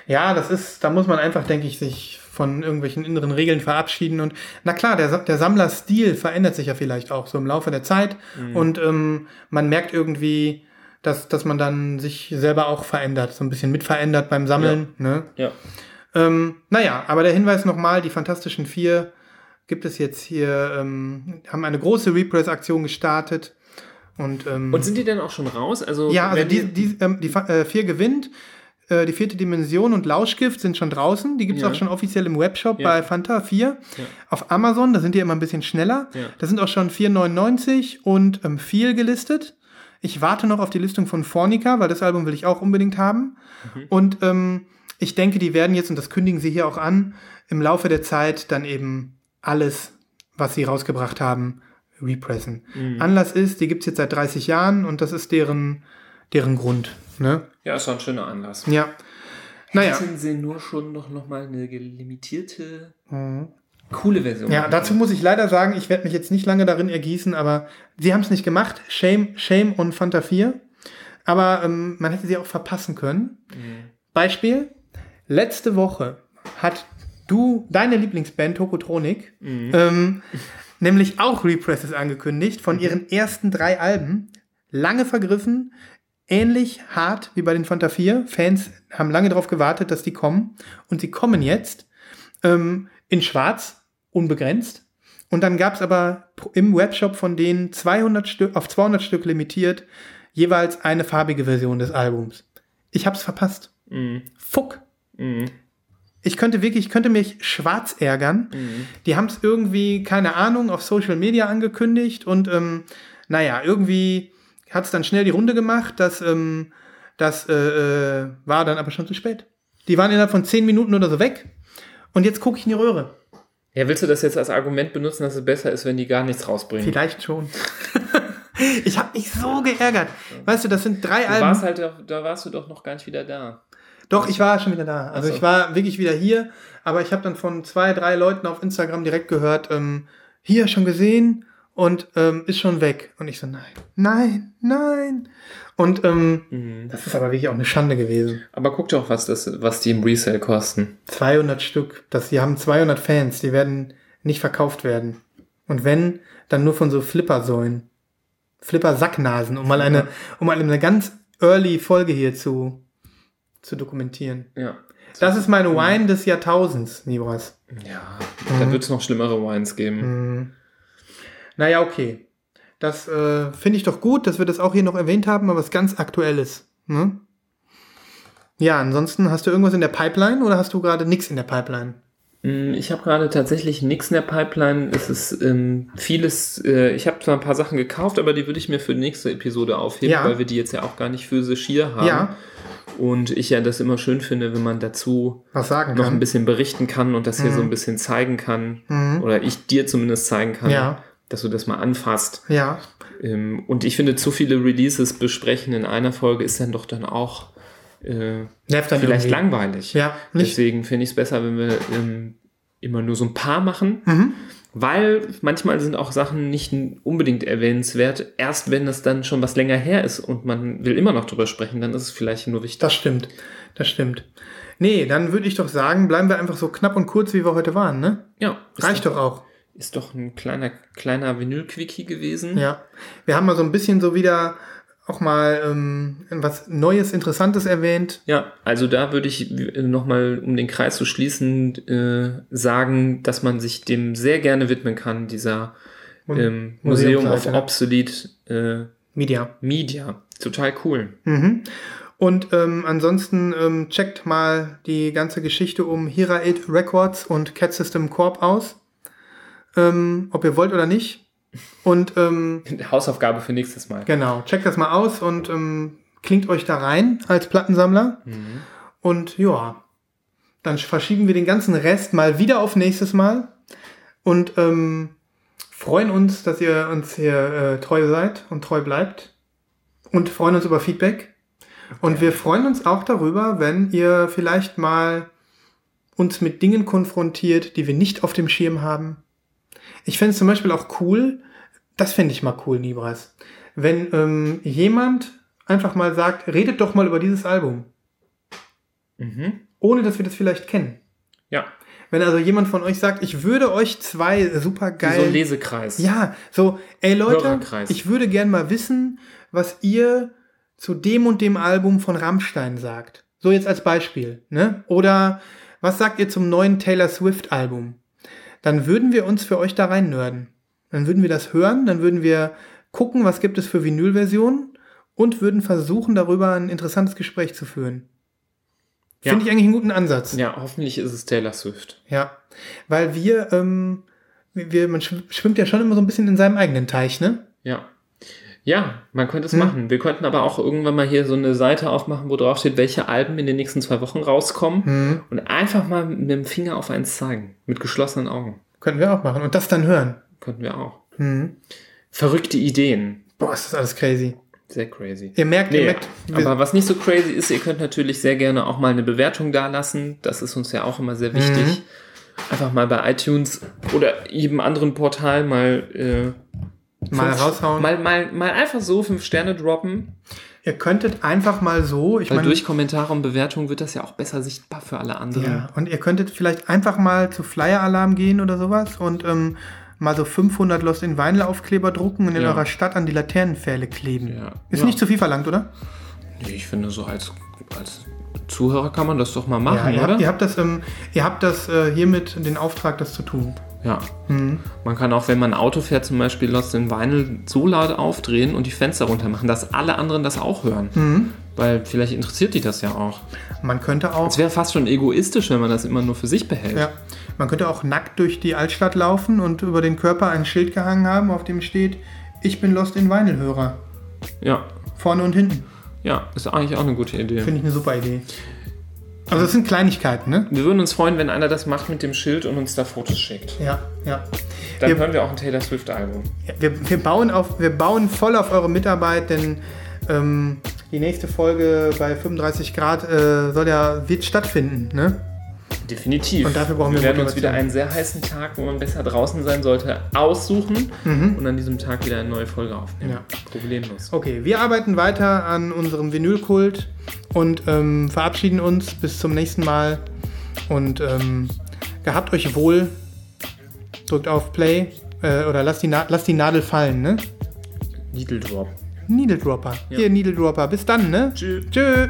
Ja, das ist, da muss man einfach, denke ich, sich von irgendwelchen inneren Regeln verabschieden. Und na klar, der, der Sammlerstil verändert sich ja vielleicht auch so im Laufe der Zeit. Und ähm, man merkt irgendwie, dass, dass man dann sich selber auch verändert, so ein bisschen mitverändert beim Sammeln. Ne? Ja. Ähm, naja, aber der Hinweis nochmal, die Fantastischen Vier gibt es jetzt hier, ähm, haben eine große Repress-Aktion gestartet. Und, ähm, Und sind die denn auch schon raus? Also, ja, also die, die, ähm, die äh, vier gewinnt. Äh, die vierte Dimension und Lauschgift sind schon draußen. Die gibt's Ja. auch schon offiziell im Webshop Ja. bei Fanta 4. Auf Amazon, da sind die immer ein bisschen schneller. Ja. Da sind auch schon 4,99 und ähm, viel gelistet. Ich warte noch auf die Listung von Fornica, weil das Album will ich auch unbedingt haben. Mhm. Und ähm, ich denke, die werden jetzt, und das kündigen sie hier auch an, im Laufe der Zeit dann eben alles, was sie rausgebracht haben, repressen. Mhm. Anlass ist, die gibt's jetzt seit 30 Jahren und das ist deren, deren Grund. Ne? ja, ist doch ein schöner Anlass. Ja. Naja, Hätten sie nur schon noch, noch mal eine limitierte, coole Version Mhm. ja, dazu muss ich leider sagen, ich werde mich jetzt nicht lange darin ergießen, aber sie haben es nicht gemacht. Shame, Shame und Fanta 4. Aber ähm, man hätte sie auch verpassen können. Beispiel, letzte Woche hat du, deine Lieblingsband Tokotronik, ähm, nämlich auch Represses angekündigt von ihren ersten drei Alben. Lange vergriffen, ähnlich hart wie bei den Fanta 4. Fans haben lange darauf gewartet, dass die kommen. Und sie kommen jetzt ähm, in schwarz, unbegrenzt. Und dann gab es aber im Webshop von denen 200 Stück, auf 200 Stück limitiert, jeweils eine farbige Version des Albums. Ich hab's verpasst. Fuck. Ich könnte wirklich, ich könnte mich schwarz ärgern. Die haben es irgendwie, keine Ahnung, auf Social Media angekündigt und ähm, naja, irgendwie hat es dann schnell die Runde gemacht, dass ähm, das äh, äh, war dann aber schon zu spät. Die waren innerhalb von 10 Minuten oder so weg. Und jetzt gucke ich in die Röhre. Ja, willst du das jetzt als Argument benutzen, dass es besser ist, wenn die gar nichts rausbringen? Vielleicht schon. ich habe mich so geärgert. Weißt du, das sind drei Du Alben. warst halt, da warst du doch noch gar nicht wieder da. Doch, ich war schon wieder da. Also Ach so. ich war wirklich wieder hier, aber ich habe dann von zwei, drei Leuten auf Instagram direkt gehört, ähm, hier schon gesehen und ähm, ist schon weg. Und ich so, nein, nein, nein. Und ähm, Mhm. das ist aber wirklich auch eine Schande gewesen. Aber guck doch, was, das, was die im Resale kosten. 200 Stück. Das, die haben 200 Fans, die werden nicht verkauft werden. Und wenn, dann nur von so Flippersäulen. Flipper-Sacknasen, um mal eine, um mal eine ganz early Folge hier zu, zu dokumentieren. Ja. Das ist meine Wine des Jahrtausends, Nibras. Ja, da wird es noch schlimmere Wines geben. Naja, okay. Das äh, finde ich doch gut, dass wir das auch hier noch erwähnt haben, aber was ganz Aktuelles. Ne? Ja, ansonsten hast du irgendwas in der Pipeline oder hast du gerade nichts in der Pipeline? Mm, Ich habe gerade tatsächlich nichts in der Pipeline. Es ist ähm, vieles, äh, ich habe zwar ein paar Sachen gekauft, aber die würde ich mir für die nächste Episode aufheben, Ja. weil wir die jetzt ja auch gar nicht physisch hier haben. Ja. Und ich ja das immer schön finde, wenn man dazu noch kann? ein bisschen berichten kann und das hier so ein bisschen zeigen kann. Oder ich dir zumindest zeigen kann, Mhm. Ja. dass du das mal anfasst. Ja, Ähm, und ich finde, zu viele Releases besprechen in einer Folge ist dann doch dann auch äh, vielleicht irgendwie. langweilig. Ja, nicht. Deswegen finde ich es besser, wenn wir ähm, immer nur so ein paar machen. Mhm. Weil manchmal sind auch Sachen nicht unbedingt erwähnenswert. Erst wenn es dann schon was länger her ist und man will immer noch drüber sprechen, dann ist es vielleicht nur wichtig. Das stimmt. Das stimmt. Nee, dann würde ich doch sagen, bleiben wir einfach so knapp und kurz, wie wir heute waren, ne? ja, Reicht doch auch. Ist doch ein kleiner, kleiner Vinyl-Quickie gewesen. Ja. Wir haben mal so ein bisschen so wieder auch mal ähm, was Neues, Interessantes erwähnt. Ja, also da würde ich nochmal, um den Kreis zu schließen, äh, sagen, dass man sich dem sehr gerne widmen kann, dieser ähm, Museum of? Obsolete äh, Media. Media. Total cool. Mhm. Und ähm, ansonsten ähm, checkt mal die ganze Geschichte um Hira 8 Records und Cat System Corp aus. Ähm, ob ihr wollt oder nicht. Und ähm, Hausaufgabe für nächstes Mal. genau, checkt das mal aus und ähm, klingt euch da rein als Plattensammler. Und ja, dann verschieben wir den ganzen Rest mal wieder auf nächstes Mal. Und ähm, freuen uns, dass ihr uns hier äh, treu seid und treu bleibt. Und freuen uns über Feedback. Und wir freuen uns auch darüber, wenn ihr vielleicht mal uns mit Dingen konfrontiert, die wir nicht auf dem Schirm haben. Ich fände es zum Beispiel auch cool, das fände ich mal cool, Nibras, wenn ähm, jemand einfach mal sagt, redet doch mal über dieses Album, Mhm. ohne dass wir das vielleicht kennen. Ja, Wenn also jemand von euch sagt, ich würde euch zwei super wie so ein geil. Lesekreis. ja, so, ey Leute, ich würde gern mal wissen, was ihr zu dem und dem Album von Rammstein sagt. So jetzt als Beispiel, ne? Oder was sagt ihr zum neuen Taylor Swift Album? Dann würden wir uns für euch da rein nörden. Dann würden wir das hören, dann würden wir gucken, was gibt es für Vinylversionen und würden versuchen, darüber ein interessantes Gespräch zu führen. Ja. Finde ich eigentlich einen guten Ansatz. Ja, hoffentlich ist es Taylor Swift. Ja, weil wir, ähm, wir, man schw- schwimmt ja schon immer so ein bisschen in seinem eigenen Teich, ne? Ja. Ja, man könnte es Hm. machen. Wir könnten aber auch irgendwann mal hier so eine Seite aufmachen, wo drauf steht, welche Alben in den nächsten zwei Wochen rauskommen Hm. und einfach mal mit dem Finger auf eins zeigen. Mit geschlossenen Augen. Könnten wir auch machen und das dann hören. Könnten wir auch. Hm. Verrückte Ideen. Boah, ist das alles crazy. Sehr crazy. Ihr merkt, ihr Nee, merkt, wir, aber was nicht so crazy ist, ihr könnt natürlich sehr gerne auch mal eine Bewertung dalassen. Das ist uns ja auch immer sehr wichtig. Mhm. Einfach mal bei iTunes oder jedem anderen Portal mal, äh, mal fünf- raushauen. Mal, mal, mal einfach so fünf Sterne droppen. ihr könntet einfach mal so, ich Weil meine, durch Kommentare und Bewertungen wird das ja auch besser sichtbar für alle anderen. ja, und ihr könntet vielleicht einfach mal zu Flyer Alarm gehen oder sowas und ähm, mal so 500 Lost in Vinyl Aufkleber drucken und in Ja. eurer Stadt an die Laternenpfähle kleben. Ja. Ist Ja. nicht zu viel verlangt, oder? Nee, ich finde, so als, als Zuhörer kann man das doch mal machen, ja, ihr oder? habt, ihr habt das, ähm, ihr habt das äh, hiermit den Auftrag, das zu tun. Ja. Mhm. Man kann auch, wenn man ein Auto fährt, zum Beispiel Lost in Vinyl so laut aufdrehen und die Fenster runter machen, dass alle anderen das auch hören. Mhm. Weil vielleicht interessiert die das ja auch. Man könnte auch Es wäre fast schon egoistisch, wenn man das immer nur für sich behält. Ja, man könnte auch nackt durch die Altstadt laufen und über den Körper ein Schild gehangen haben, auf dem steht, ich bin Lost in Vinyl-Hörer. ja. Vorne und hinten. Ja, ist eigentlich auch eine gute Idee. Finde ich eine super Idee. Also das sind Kleinigkeiten, ne? Wir würden uns freuen, wenn einer das macht mit dem Schild und uns da Fotos schickt. Ja, ja. Dann Wir- hören wir auch ein Taylor Swift-Album. ja wir, wir, bauen auf, wir bauen voll auf eure Mitarbeit, denn ähm, die nächste Folge bei 35 Grad äh, soll ja, wird stattfinden, ne? Definitiv. Und dafür brauchen wir wir werden uns wieder einen sehr heißen Tag, wo man besser draußen sein sollte, aussuchen und an diesem Tag wieder eine neue Folge aufnehmen. Mhm. Ja. Problemlos. Okay, wir arbeiten weiter an unserem Vinylkult und ähm, verabschieden uns bis zum nächsten Mal. Und ähm, gehabt euch wohl. Drückt auf Play äh, oder lasst die, Na lasst die Nadel fallen, ne? Needle Drop. Needle Dropper. Hier, Needle Dropper. Bis dann, ne? Tschüss. Tschö.